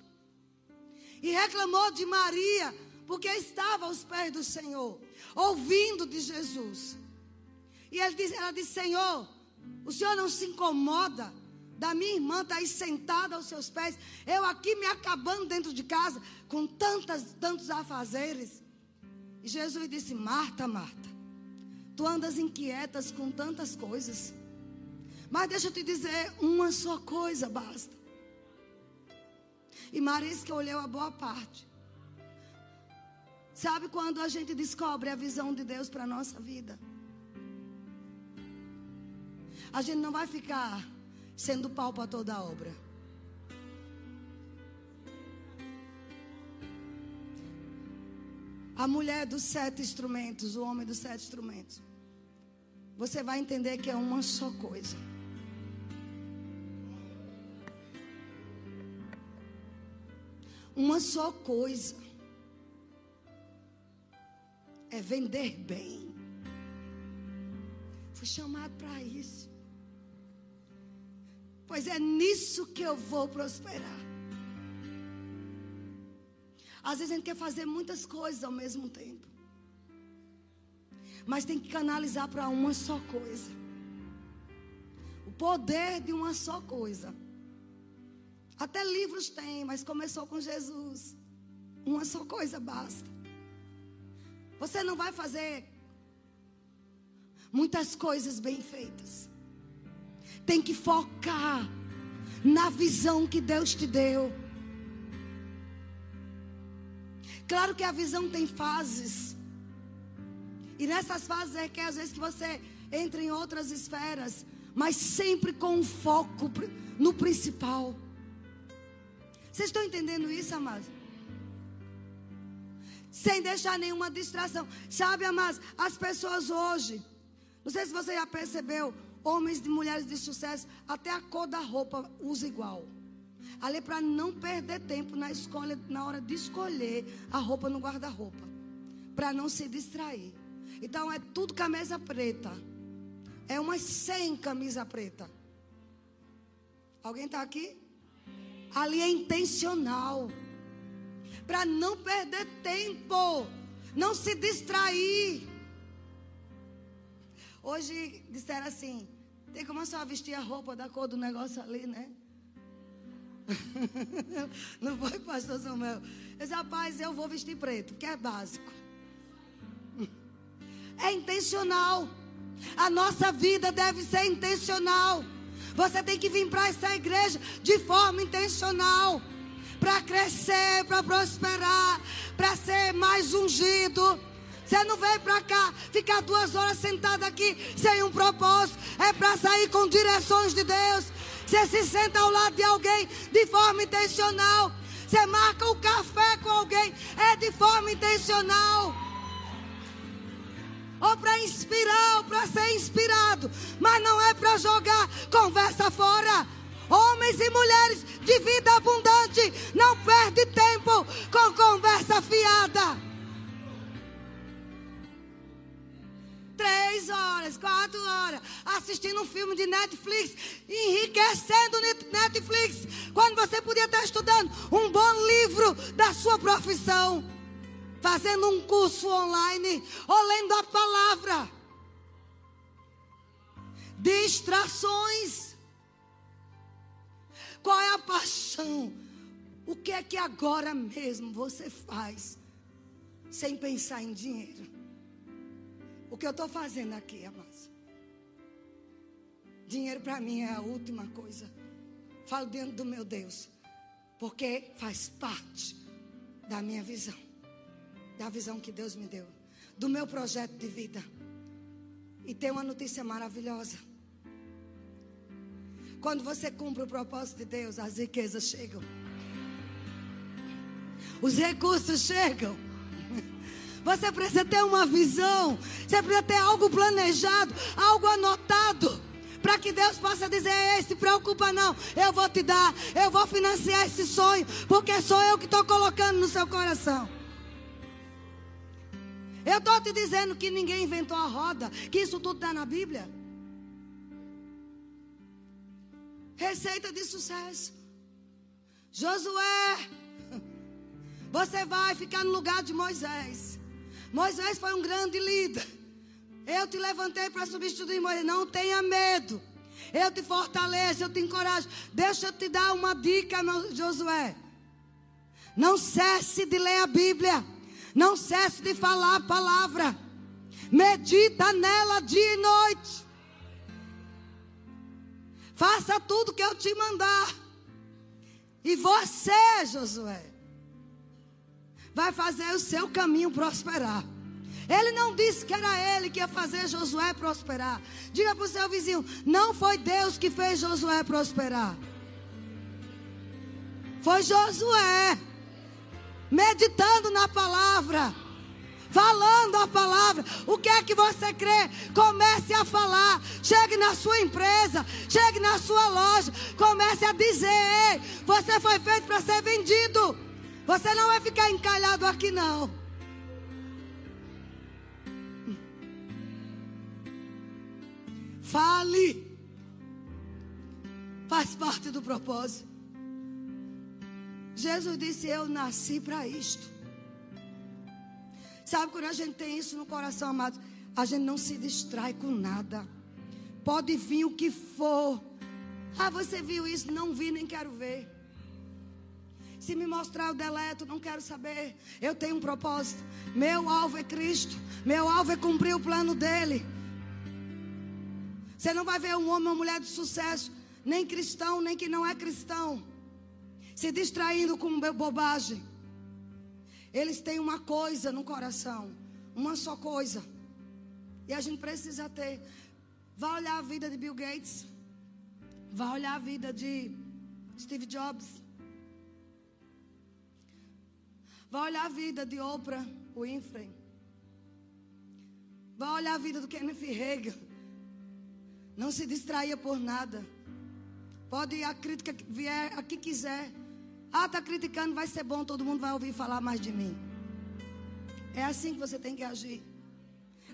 E reclamou de Maria, porque estava aos pés do Senhor, ouvindo de Jesus. E ela disse, ela disse: Senhor, o Senhor não se incomoda da minha irmã estar tá aí sentada aos seus pés, eu aqui me acabando dentro de casa, com tantas, tantos afazeres. E Jesus disse: Marta, Marta, tu andas inquietas com tantas coisas. Mas deixa eu te dizer, uma só coisa basta. E Maria escolheu a boa parte. Sabe quando a gente descobre a visão de Deus para a nossa vida? A gente não vai ficar sendo pau para toda a obra. A mulher dos sete instrumentos, o homem dos sete instrumentos. Você vai entender que é uma só coisa. uma só coisa: é vender bem. Fui chamado para isso. Pois é nisso que eu vou prosperar. Às vezes a gente quer fazer muitas coisas ao mesmo tempo. Mas tem que canalizar para uma só coisa. O poder de uma só coisa. Até livros tem, mas começou com Jesus. Uma só coisa basta. Você não vai fazer muitas coisas bem feitas. Tem que focar na visão que Deus te deu. Claro que a visão tem fases. E nessas fases é que às vezes que você entra em outras esferas, mas sempre com um foco no principal. Vocês estão entendendo isso, amados? Sem deixar nenhuma distração. Sabe, amados, as pessoas hoje, não sei se você já percebeu, homens e mulheres de sucesso, até a cor da roupa usa igual. Ali para não perder tempo na escolha, na hora de escolher a roupa no guarda-roupa. Para não se distrair. Então é tudo camisa preta. É umas 100 camisa preta. Alguém está aqui? Ali é intencional. Para não perder tempo. Não se distrair. Hoje disseram assim: tem como só vestir a roupa da cor do negócio ali, né? Não foi, pastor Samuel? Eu disse, rapaz, eu vou vestir preto, que é básico. É intencional. A nossa vida deve ser intencional. Você tem que vir para essa igreja de forma intencional. Para crescer, para prosperar, para ser mais ungido. Você não veio para cá ficar duas horas sentado aqui sem um propósito. É para sair com direções de Deus. Você se senta ao lado de alguém de forma intencional. Você marca o café com alguém. É de forma intencional ou para inspirar, ou para ser inspirado, mas não é para jogar conversa fora. Homens e mulheres de vida abundante, não perde tempo com conversa fiada. Três horas, quatro horas, assistindo um filme de Netflix, enriquecendo Netflix, quando você podia estar estudando um bom livro da sua profissão fazendo um curso online ou lendo a palavra. Distrações. Qual é a paixão? O que é que agora mesmo você faz sem pensar em dinheiro? O que eu estou fazendo aqui, amados? Dinheiro para mim é a última coisa. Falo dentro do meu Deus, porque faz parte da minha visão da visão que Deus me deu, do meu projeto de vida. E tem uma notícia maravilhosa. Quando você cumpre o propósito de Deus, as riquezas chegam. Os recursos chegam. Você precisa ter uma visão. Você precisa ter algo planejado, algo anotado. Para que Deus possa dizer: Ei, se preocupa não, eu vou te dar, eu vou financiar esse sonho, porque sou eu que estou colocando no seu coração. Eu estou te dizendo que ninguém inventou a roda, que isso tudo está na Bíblia. Receita de sucesso. Josué, você vai ficar no lugar de Moisés. Moisés foi um grande líder. Eu te levantei para substituir Moisés. Não tenha medo. Eu te fortaleço, eu te encorajo. Deixa eu te dar uma dica, Josué. Não cesse de ler a Bíblia. Não cesse de falar a palavra. Medita nela dia e noite. Faça tudo que eu te mandar. E você, Josué, vai fazer o seu caminho prosperar. Ele não disse que era ele que ia fazer Josué prosperar. Diga para o seu vizinho: não foi Deus que fez Josué prosperar. Foi Josué meditando na palavra, falando a palavra. O que é que você crê? Comece a falar. Chegue na sua empresa, chegue na sua loja, comece a dizer: você foi feito para ser vendido. Você não vai ficar encalhado aqui não. Fale. Faz parte do propósito. Jesus disse: Eu nasci para isto. Sabe quando a gente tem isso no coração, amado? A gente não se distrai com nada. Pode vir o que for. Ah, você viu isso? Não vi, nem quero ver. Se me mostrar, eu deleto, não quero saber. Eu tenho um propósito. Meu alvo é Cristo. Meu alvo é cumprir o plano dele. Você não vai ver um homem ou mulher de sucesso, nem cristão, nem que não é cristão se distraindo com bobagem. Eles têm uma coisa no coração, uma só coisa. E a gente precisa ter. Vá olhar a vida de Bill Gates. Vá olhar a vida de Steve Jobs. Vá olhar a vida de Oprah Winfrey. Vá olhar a vida do Kenneth Hagin. Não se distraia por nada. Pode a crítica vier a que quiser. Ah, está criticando, vai ser bom, todo mundo vai ouvir falar mais de mim. É assim que você tem que agir.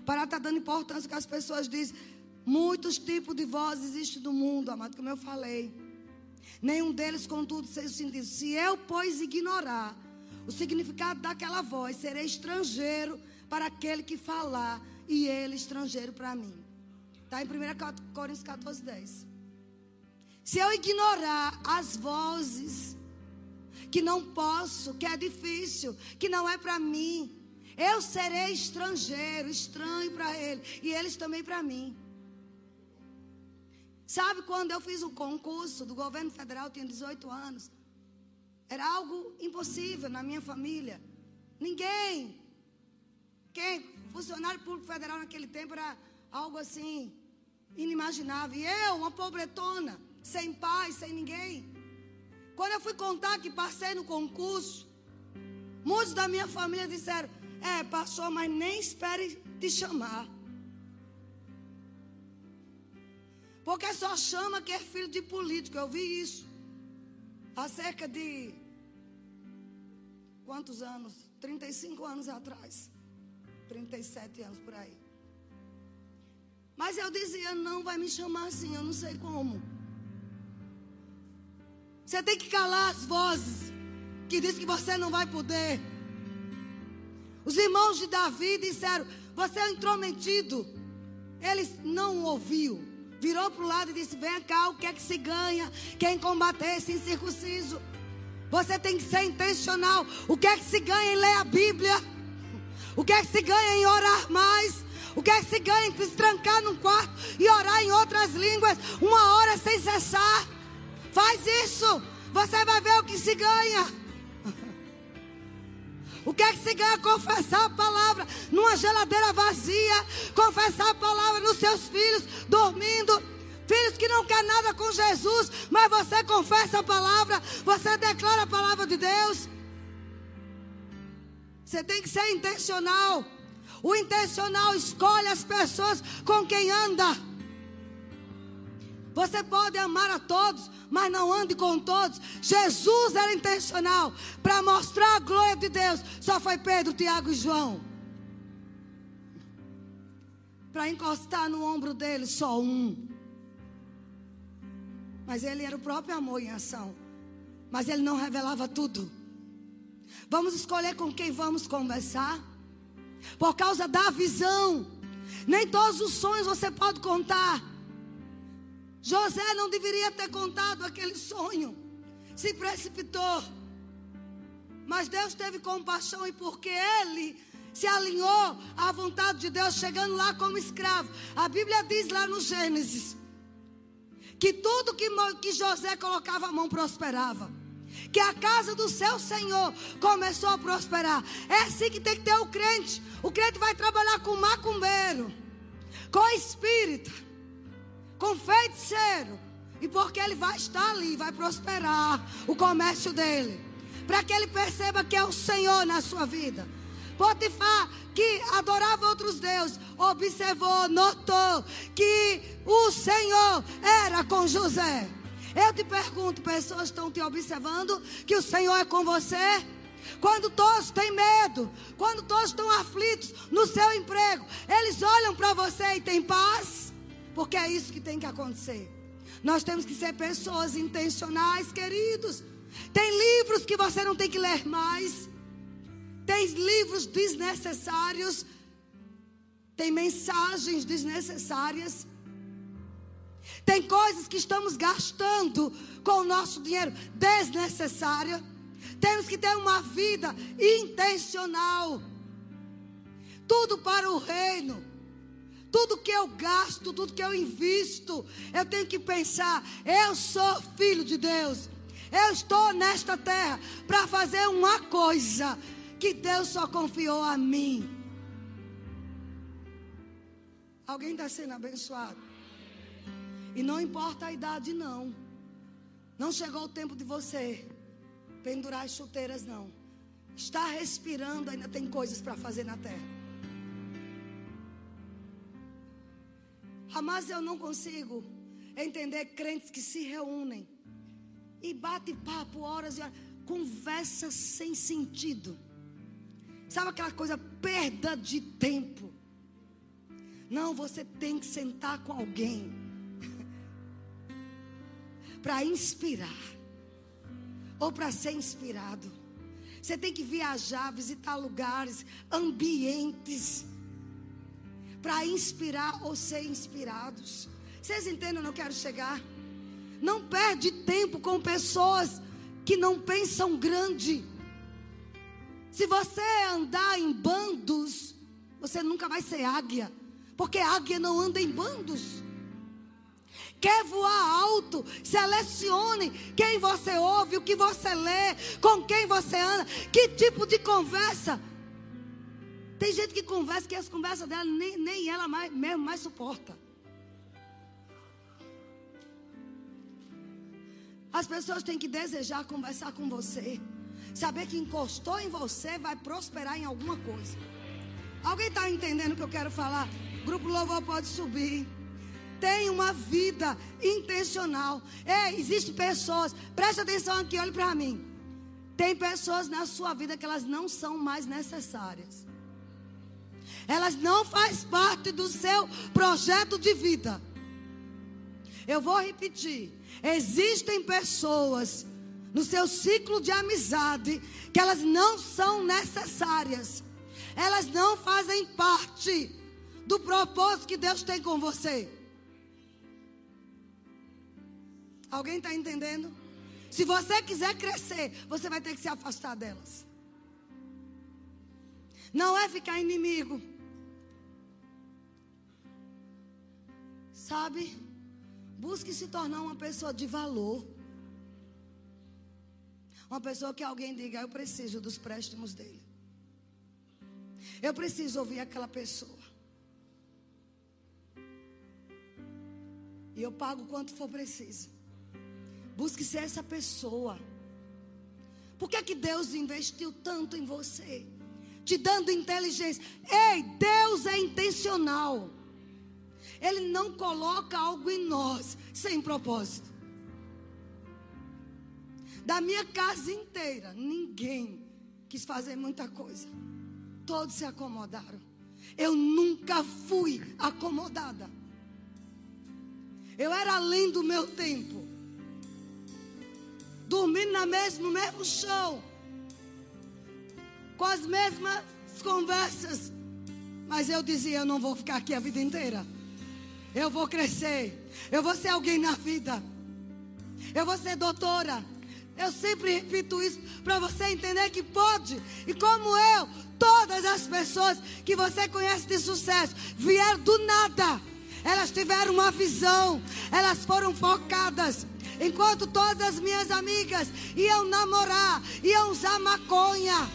Parar tá dando importância que as pessoas dizem. Muitos tipos de vozes existem no mundo, amado, como eu falei. Nenhum deles, contudo, seja sentido. Se eu, pois, ignorar o significado daquela voz, serei estrangeiro para aquele que falar, e ele estrangeiro para mim. Está em 1 Coríntios 14, 10. Se eu ignorar as vozes, que não posso, que é difícil, que não é para mim, eu serei estrangeiro, estranho para ele, e eles também para mim. Sabe quando eu fiz um concurso do governo federal, tinha 18 anos. Era algo impossível na minha família. Ninguém. Quem? Funcionário público federal naquele tempo era algo assim, inimaginável. E eu, uma pobretona, sem pai, sem ninguém. Quando eu fui contar que passei no concurso, muitos da minha família disseram: É, passou, mas nem espere te chamar. Porque só chama que é filho de político. Eu vi isso. Há cerca de quantos anos? 35 anos atrás. 37 anos por aí. Mas eu dizia, não vai me chamar assim, eu não sei como. Você tem que calar as vozes que diz que você não vai poder. Os irmãos de Davi disseram: Você é um intrometido. Ele não ouviu virou para o lado e disse: Vem cá, o que é que se ganha? Quem combater esse incircunciso? Você tem que ser intencional. O que é que se ganha em ler a Bíblia? O que é que se ganha em orar mais? O que é que se ganha em se trancar num quarto e orar em outras línguas uma hora sem cessar? Faz isso, você vai ver o que se ganha. O que é que se ganha? Confessar a palavra numa geladeira vazia. Confessar a palavra nos seus filhos dormindo. Filhos que não querem nada com Jesus, mas você confessa a palavra, você declara a palavra de Deus. Você tem que ser intencional. O intencional escolhe as pessoas com quem anda. Você pode amar a todos, mas não ande com todos. Jesus era intencional para mostrar a glória de Deus. Só foi Pedro, Tiago e João. Para encostar no ombro dele, só um. Mas ele era o próprio amor em ação. Mas ele não revelava tudo. Vamos escolher com quem vamos conversar. Por causa da visão. Nem todos os sonhos você pode contar. José não deveria ter contado aquele sonho. Se precipitou. Mas Deus teve compaixão e porque ele se alinhou à vontade de Deus, chegando lá como escravo. A Bíblia diz lá no Gênesis que tudo que, que José colocava a mão prosperava. Que a casa do seu Senhor começou a prosperar. É assim que tem que ter o crente. O crente vai trabalhar com macumbeiro, com espírita com feiticeiro. E porque ele vai estar ali, vai prosperar o comércio dele. Para que ele perceba que é o Senhor na sua vida. Potifar, que adorava outros deuses, observou, notou que o Senhor era com José. Eu te pergunto, pessoas estão te observando que o Senhor é com você? Quando todos têm medo, quando todos estão aflitos no seu emprego, eles olham para você e têm paz? Porque é isso que tem que acontecer. Nós temos que ser pessoas intencionais, queridos. Tem livros que você não tem que ler mais. Tem livros desnecessários. Tem mensagens desnecessárias. Tem coisas que estamos gastando com o nosso dinheiro desnecessária. Temos que ter uma vida intencional. Tudo para o reino. Tudo que eu gasto, tudo que eu invisto, eu tenho que pensar: eu sou filho de Deus. Eu estou nesta terra para fazer uma coisa que Deus só confiou a mim. Alguém está sendo abençoado? E não importa a idade, não. Não chegou o tempo de você pendurar as chuteiras, não. Está respirando, ainda tem coisas para fazer na terra. Mas eu não consigo. entender crentes que se reúnem e bate papo horas e horas, conversa sem sentido. Sabe aquela coisa perda de tempo? Não, você tem que sentar com alguém para inspirar ou para ser inspirado. Você tem que viajar, visitar lugares, ambientes para inspirar ou ser inspirados. Vocês entendem eu quero chegar? Não perde tempo com pessoas que não pensam grande. Se você andar em bandos, você nunca vai ser águia, porque águia não anda em bandos. Quer voar alto? Selecione quem você ouve, o que você lê, com quem você anda, que tipo de conversa. Tem gente que conversa que as conversas dela nem, nem ela mais, mesmo mais suporta. As pessoas têm que desejar conversar com você. Saber que encostou em você vai prosperar em alguma coisa. Alguém está entendendo o que eu quero falar? Grupo Louvor pode subir. Tem uma vida intencional. É, existem pessoas, preste atenção aqui, olhe para mim. Tem pessoas na sua vida que elas não são mais necessárias. Elas não fazem parte do seu projeto de vida. Eu vou repetir. Existem pessoas no seu ciclo de amizade que elas não são necessárias. Elas não fazem parte do propósito que Deus tem com você. Alguém está entendendo? Se você quiser crescer, você vai ter que se afastar delas. Não é ficar inimigo. Sabe? Busque se tornar uma pessoa de valor. Uma pessoa que alguém diga: Eu preciso dos préstimos dele. Eu preciso ouvir aquela pessoa. E eu pago quanto for preciso. Busque ser essa pessoa. Por que, é que Deus investiu tanto em você? Te dando inteligência. Ei, Deus é intencional. Ele não coloca algo em nós sem propósito. Da minha casa inteira, ninguém quis fazer muita coisa. Todos se acomodaram. Eu nunca fui acomodada. Eu era além do meu tempo. Dormindo na mesma, no mesmo chão. Com as mesmas conversas. Mas eu dizia, eu não vou ficar aqui a vida inteira. Eu vou crescer. Eu vou ser alguém na vida. Eu vou ser doutora. Eu sempre repito isso para você entender que pode. E como eu, todas as pessoas que você conhece de sucesso vieram do nada. Elas tiveram uma visão, elas foram focadas. Enquanto todas as minhas amigas iam namorar, iam usar maconha,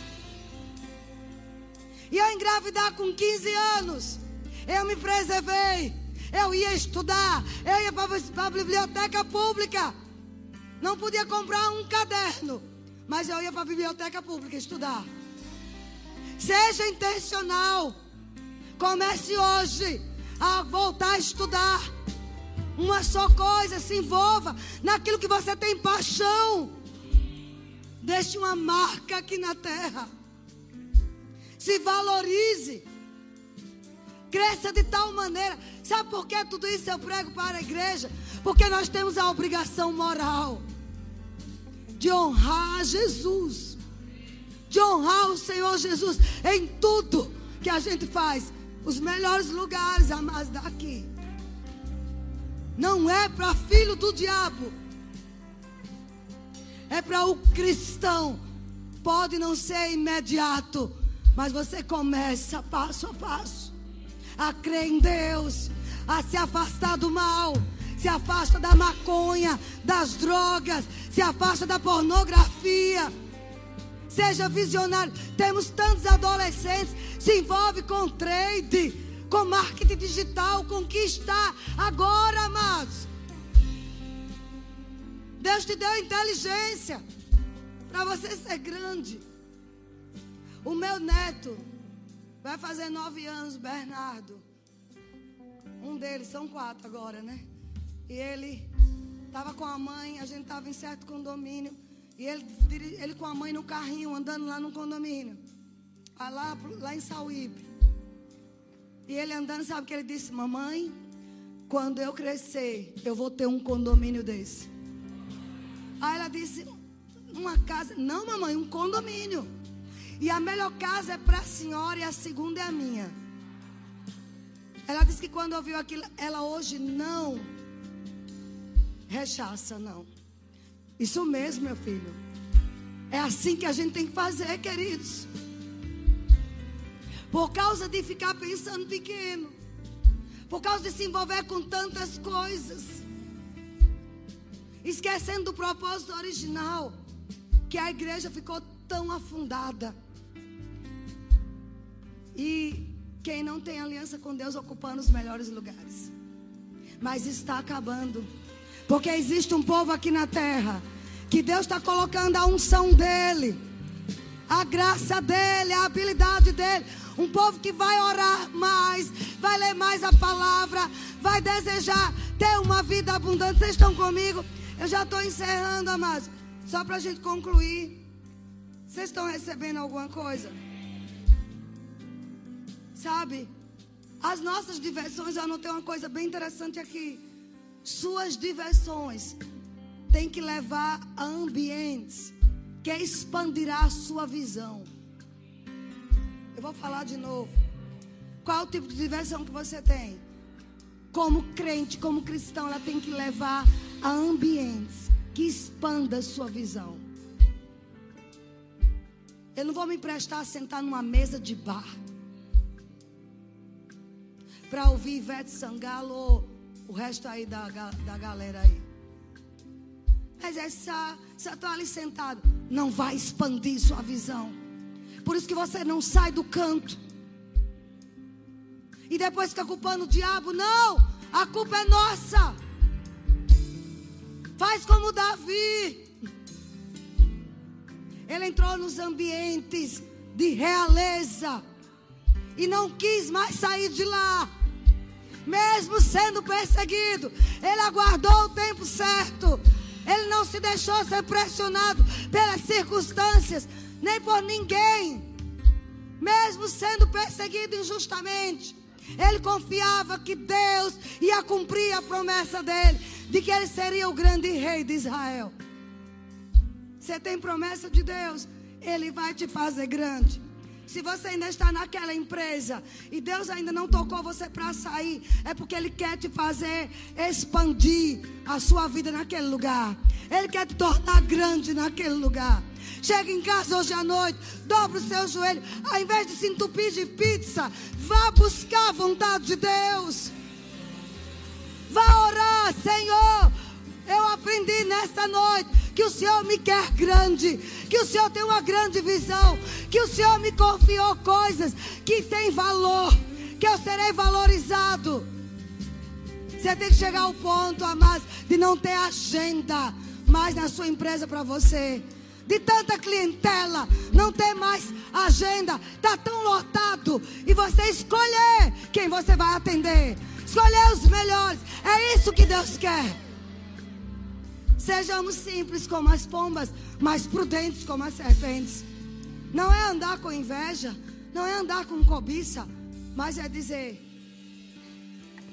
iam engravidar com 15 anos, eu me preservei. Eu ia estudar, eu ia para a biblioteca pública. Não podia comprar um caderno, mas eu ia para a biblioteca pública estudar. Seja intencional. Comece hoje a voltar a estudar. Uma só coisa, se envolva naquilo que você tem paixão. Deixe uma marca aqui na terra. Se valorize. Cresça de tal maneira. Sabe por que tudo isso eu prego para a igreja? Porque nós temos a obrigação moral de honrar Jesus, de honrar o Senhor Jesus em tudo que a gente faz. Os melhores lugares, amados, daqui. Não é para filho do diabo, é para o cristão. Pode não ser imediato, mas você começa passo a passo a crer em Deus, a se afastar do mal, se afasta da maconha, das drogas, se afasta da pornografia. Seja visionário. Temos tantos adolescentes se envolve com trade, com marketing digital, com que está agora, amados. Deus te deu inteligência para você ser grande. O meu neto vai fazer nove anos, Bernardo. Um deles, são quatro agora, né? E ele estava com a mãe, a gente estava em certo condomínio. E ele, ele com a mãe no carrinho, andando lá no condomínio. Lá, lá em Sauípe. E ele andando, sabe o que ele disse? Mamãe, quando eu crescer, eu vou ter um condomínio desse. Aí ela disse, uma casa. Não, mamãe, um condomínio. E a melhor casa é para a senhora e a segunda é a minha. Ela disse que quando ouviu aquilo, ela hoje não rechaça, não. Isso mesmo, meu filho. É assim que a gente tem que fazer, queridos. Por causa de ficar pensando pequeno. Por causa de se envolver com tantas coisas. Esquecendo do propósito original. Que a igreja ficou tão afundada. E quem não tem aliança com Deus ocupando os melhores lugares. Mas está acabando. Porque existe um povo aqui na terra que Deus está colocando a unção dele, a graça dele, a habilidade dele. Um povo que vai orar mais, vai ler mais a palavra, vai desejar ter uma vida abundante. Vocês estão comigo? Eu já estou encerrando, amados. Só para a gente concluir. Vocês estão recebendo alguma coisa? Sabe? As nossas diversões, eu anotei uma coisa bem interessante aqui. Suas diversões têm que levar a ambientes que expandirá a sua visão. Eu vou falar de novo. Qual o tipo de diversão que você tem? Como crente, como cristão, ela tem que levar a ambientes que expanda a sua visão. Eu não vou me emprestar a sentar numa mesa de bar para ouvir Ivete Sangalo o resto aí da, da galera aí. Mas essa, você está ali sentado, não vai expandir sua visão. Por isso que você não sai do canto. E depois fica culpando o diabo. Não, a culpa é nossa. Faz como Davi. Ele entrou nos ambientes de realeza e não quis mais sair de lá mesmo sendo perseguido, ele aguardou o tempo certo. Ele não se deixou ser pressionado pelas circunstâncias, nem por ninguém. Mesmo sendo perseguido injustamente, ele confiava que Deus ia cumprir a promessa dele, de que ele seria o grande rei de Israel. Você tem promessa de Deus, ele vai te fazer grande. Se você ainda está naquela empresa e Deus ainda não tocou você para sair, é porque Ele quer te fazer expandir a sua vida naquele lugar. Ele quer te tornar grande naquele lugar. Chega em casa hoje à noite, dobra o seu joelho, ao invés de se entupir de pizza, vá buscar a vontade de Deus. Vá orar, Senhor. Eu aprendi nessa noite que o Senhor me quer grande, que o Senhor tem uma grande visão, que o Senhor me confiou coisas que têm valor, que eu serei valorizado. Você tem que chegar ao ponto, amados, de não ter agenda mais na sua empresa para você. De tanta clientela, não ter mais agenda, está tão lotado. E você escolher quem você vai atender, escolher os melhores. É isso que Deus quer. Sejamos simples como as pombas, mas prudentes como as serpentes. Não é andar com inveja, não é andar com cobiça, mas é dizer: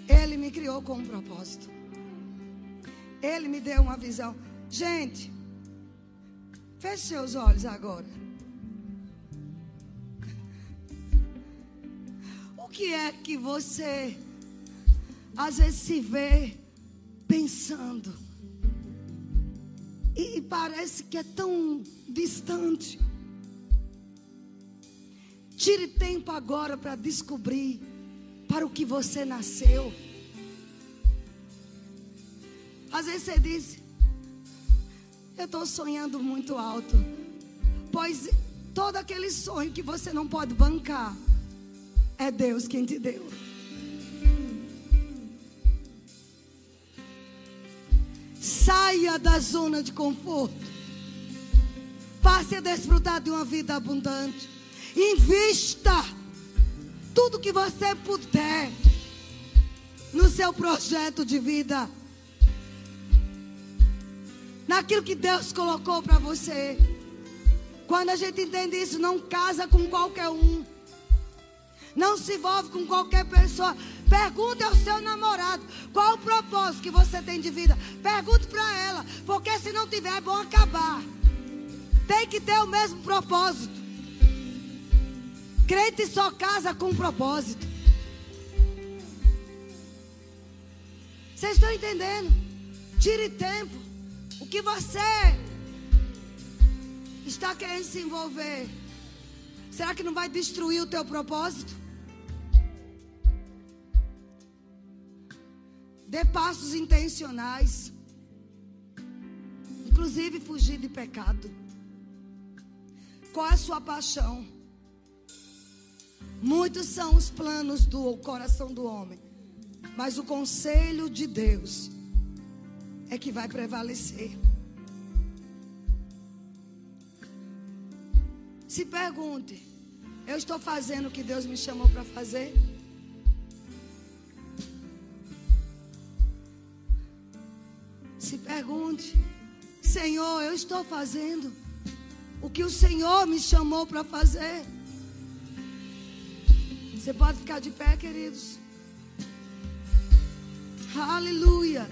Ele me criou com um propósito. Ele me deu uma visão. Gente, feche seus olhos agora. O que é que você às vezes se vê pensando? E parece que é tão distante. Tire tempo agora para descobrir para o que você nasceu. Às vezes você diz: Eu estou sonhando muito alto. Pois todo aquele sonho que você não pode bancar, é Deus quem te deu. Saia da zona de conforto. Passe a desfrutar de uma vida abundante. Invista tudo que você puder no seu projeto de vida. naquilo que Deus colocou para você. Quando a gente entende isso, não casa com qualquer um. Não se envolve com qualquer pessoa. Pergunte ao seu namorado qual o propósito que você tem de vida. Pergunte para ela, porque se não tiver é bom acabar. Tem que ter o mesmo propósito. Crente só casa com um propósito. Vocês estão entendendo? Tire tempo. O que você está querendo se envolver? Será que não vai destruir o teu propósito? Dê passos intencionais. Inclusive fugir de pecado. Qual é a sua paixão? Muitos são os planos do coração do homem, mas o conselho de Deus é que vai prevalecer. Se pergunte: eu estou fazendo o que Deus me chamou para fazer? Se pergunte: Senhor, eu estou fazendo o que o Senhor me chamou para fazer? Você pode ficar de pé, queridos. Aleluia.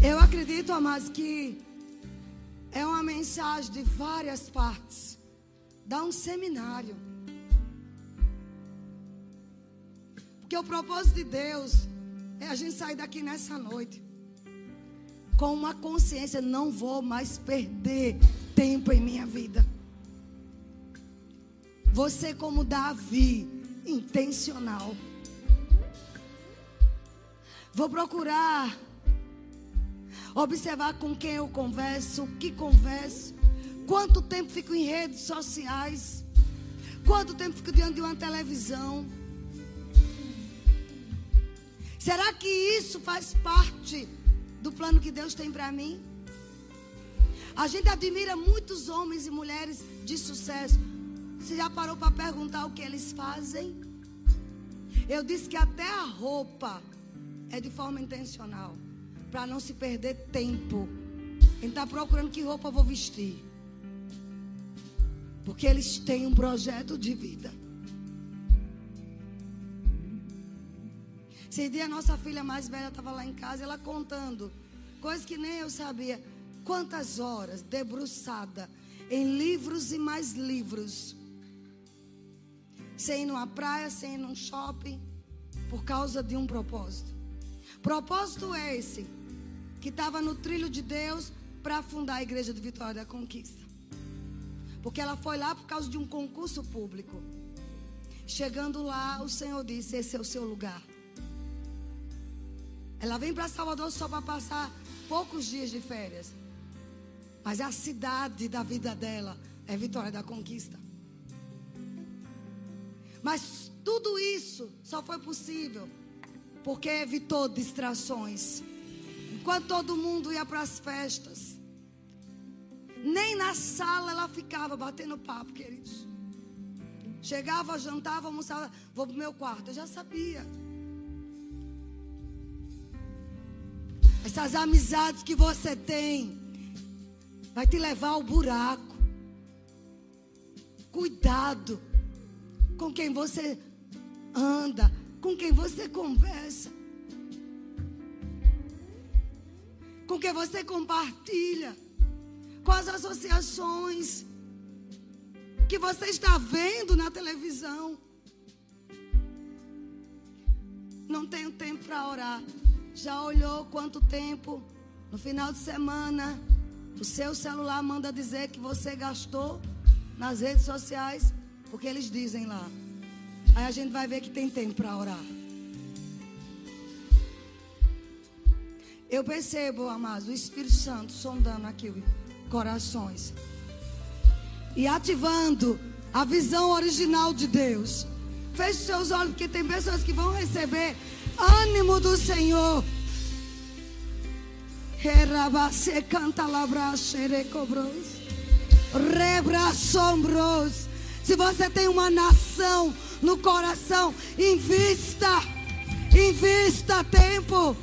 Eu acredito, amados, que é uma mensagem de várias partes. Dá um seminário. Porque o propósito de Deus é a gente sair daqui nessa noite com uma consciência: não vou mais perder tempo em minha vida. Você, como Davi, intencional. Vou procurar observar com quem eu converso, o que converso, quanto tempo fico em redes sociais, quanto tempo fico diante de uma televisão. Será que isso faz parte do plano que Deus tem para mim? A gente admira muitos homens e mulheres de sucesso. Você já parou para perguntar o que eles fazem? Eu disse que até a roupa é de forma intencional, para não se perder tempo. Ele está procurando que roupa eu vou vestir. Porque eles têm um projeto de vida. Esse dia a nossa filha mais velha estava lá em casa, ela contando coisas que nem eu sabia. Quantas horas debruçada em livros e mais livros sem ir numa praia, sem ir num shopping, por causa de um propósito. Propósito é esse, que estava no trilho de Deus para fundar a igreja de Vitória da Conquista. Porque ela foi lá por causa de um concurso público. Chegando lá, o Senhor disse: Esse é o seu lugar. Ela vem para Salvador só para passar poucos dias de férias. Mas a cidade da vida dela é Vitória da Conquista. Mas tudo isso só foi possível porque evitou distrações. Enquanto todo mundo ia para as festas, nem na sala ela ficava batendo papo, queridos. Chegava, jantava, almoçava, vou para o meu quarto. Eu já sabia. Essas amizades que você tem vai te levar ao buraco. Cuidado com quem você anda, com quem você conversa, com quem você compartilha, com as associações que você está vendo na televisão. Não tenho tempo para orar. Já olhou quanto tempo no final de semana o seu celular manda dizer que você gastou nas redes sociais? Porque eles dizem lá. Aí a gente vai ver que tem tempo para orar. Eu percebo, amados, o Espírito Santo sondando aqui corações e ativando a visão original de Deus. Feche seus olhos, porque tem pessoas que vão receber ânimo do Senhor. canta labra Rebra sombros. Se você tem uma nação no coração, invista. Invista tempo,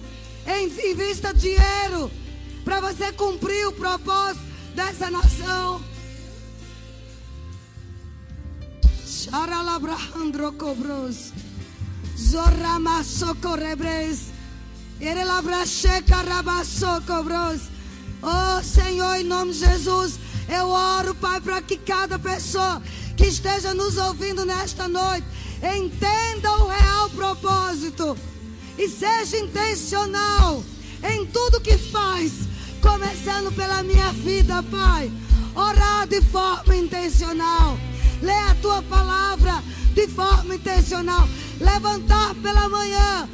invista dinheiro para você cumprir o propósito dessa nação. Charalabrahandro cobros. Zorramasso correbres. Erelabracheca rabasso cobros. Oh Senhor, em nome de Jesus, eu oro, Pai, para que cada pessoa que esteja nos ouvindo nesta noite entenda o real propósito e seja intencional em tudo que faz, começando pela minha vida, Pai. Orar de forma intencional, ler a tua palavra de forma intencional, levantar pela manhã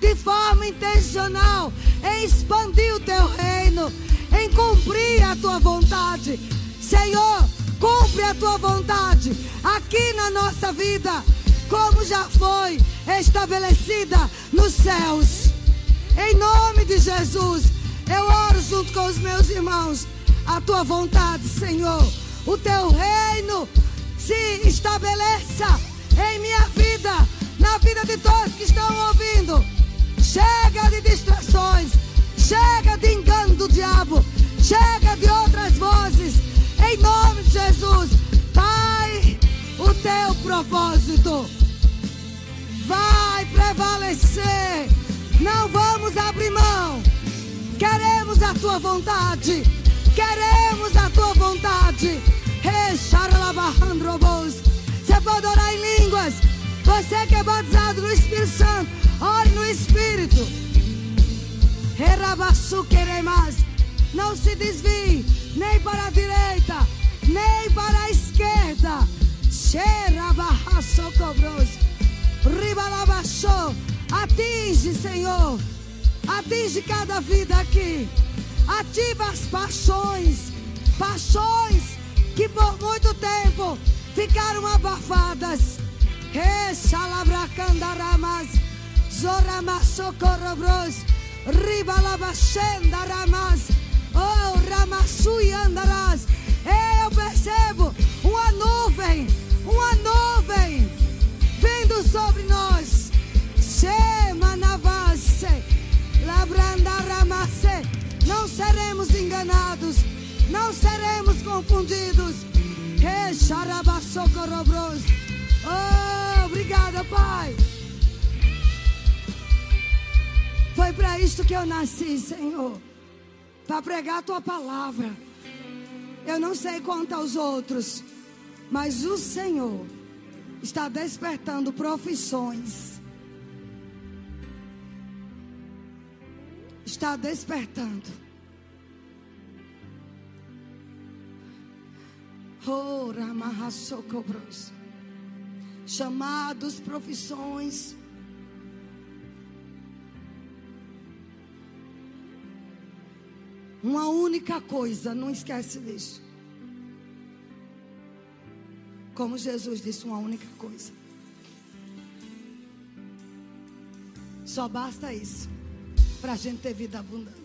de forma intencional, em expandir o teu reino, em cumprir a tua vontade. Senhor, cumpre a tua vontade aqui na nossa vida como já foi estabelecida nos céus. Em nome de Jesus, eu oro junto com os meus irmãos. A tua vontade, Senhor, o teu reino se estabeleça em minha vida, na vida de todos que estão ouvindo. Chega de distrações, chega de engano do diabo, chega de outras vozes. Em nome de Jesus, Pai, o teu propósito vai prevalecer. Não vamos abrir mão. Queremos a tua vontade. Queremos a tua vontade. Você pode orar em línguas. Você que é batizado no Espírito Santo, ore no Espírito. Não se desvie nem para a direita, nem para a esquerda. Atinge, Senhor. Atinge cada vida aqui. Ativa as paixões. Paixões que por muito tempo ficaram abafadas. Recalabracandaramas. Zoramassocorobros. Ribalabachendaramas. Oh, Ramassui andarás. Eu percebo uma nuvem. Uma nuvem vindo sobre nós. Não seremos enganados, não seremos confundidos. Oh, obrigada, Pai. Foi para isto que eu nasci, Senhor. Para pregar a tua palavra. Eu não sei quanto aos outros, mas o Senhor está despertando profissões. Está despertando. Chamados, profissões. Uma única coisa, não esquece disso. Como Jesus disse uma única coisa. Só basta isso para a gente ter vida abundante.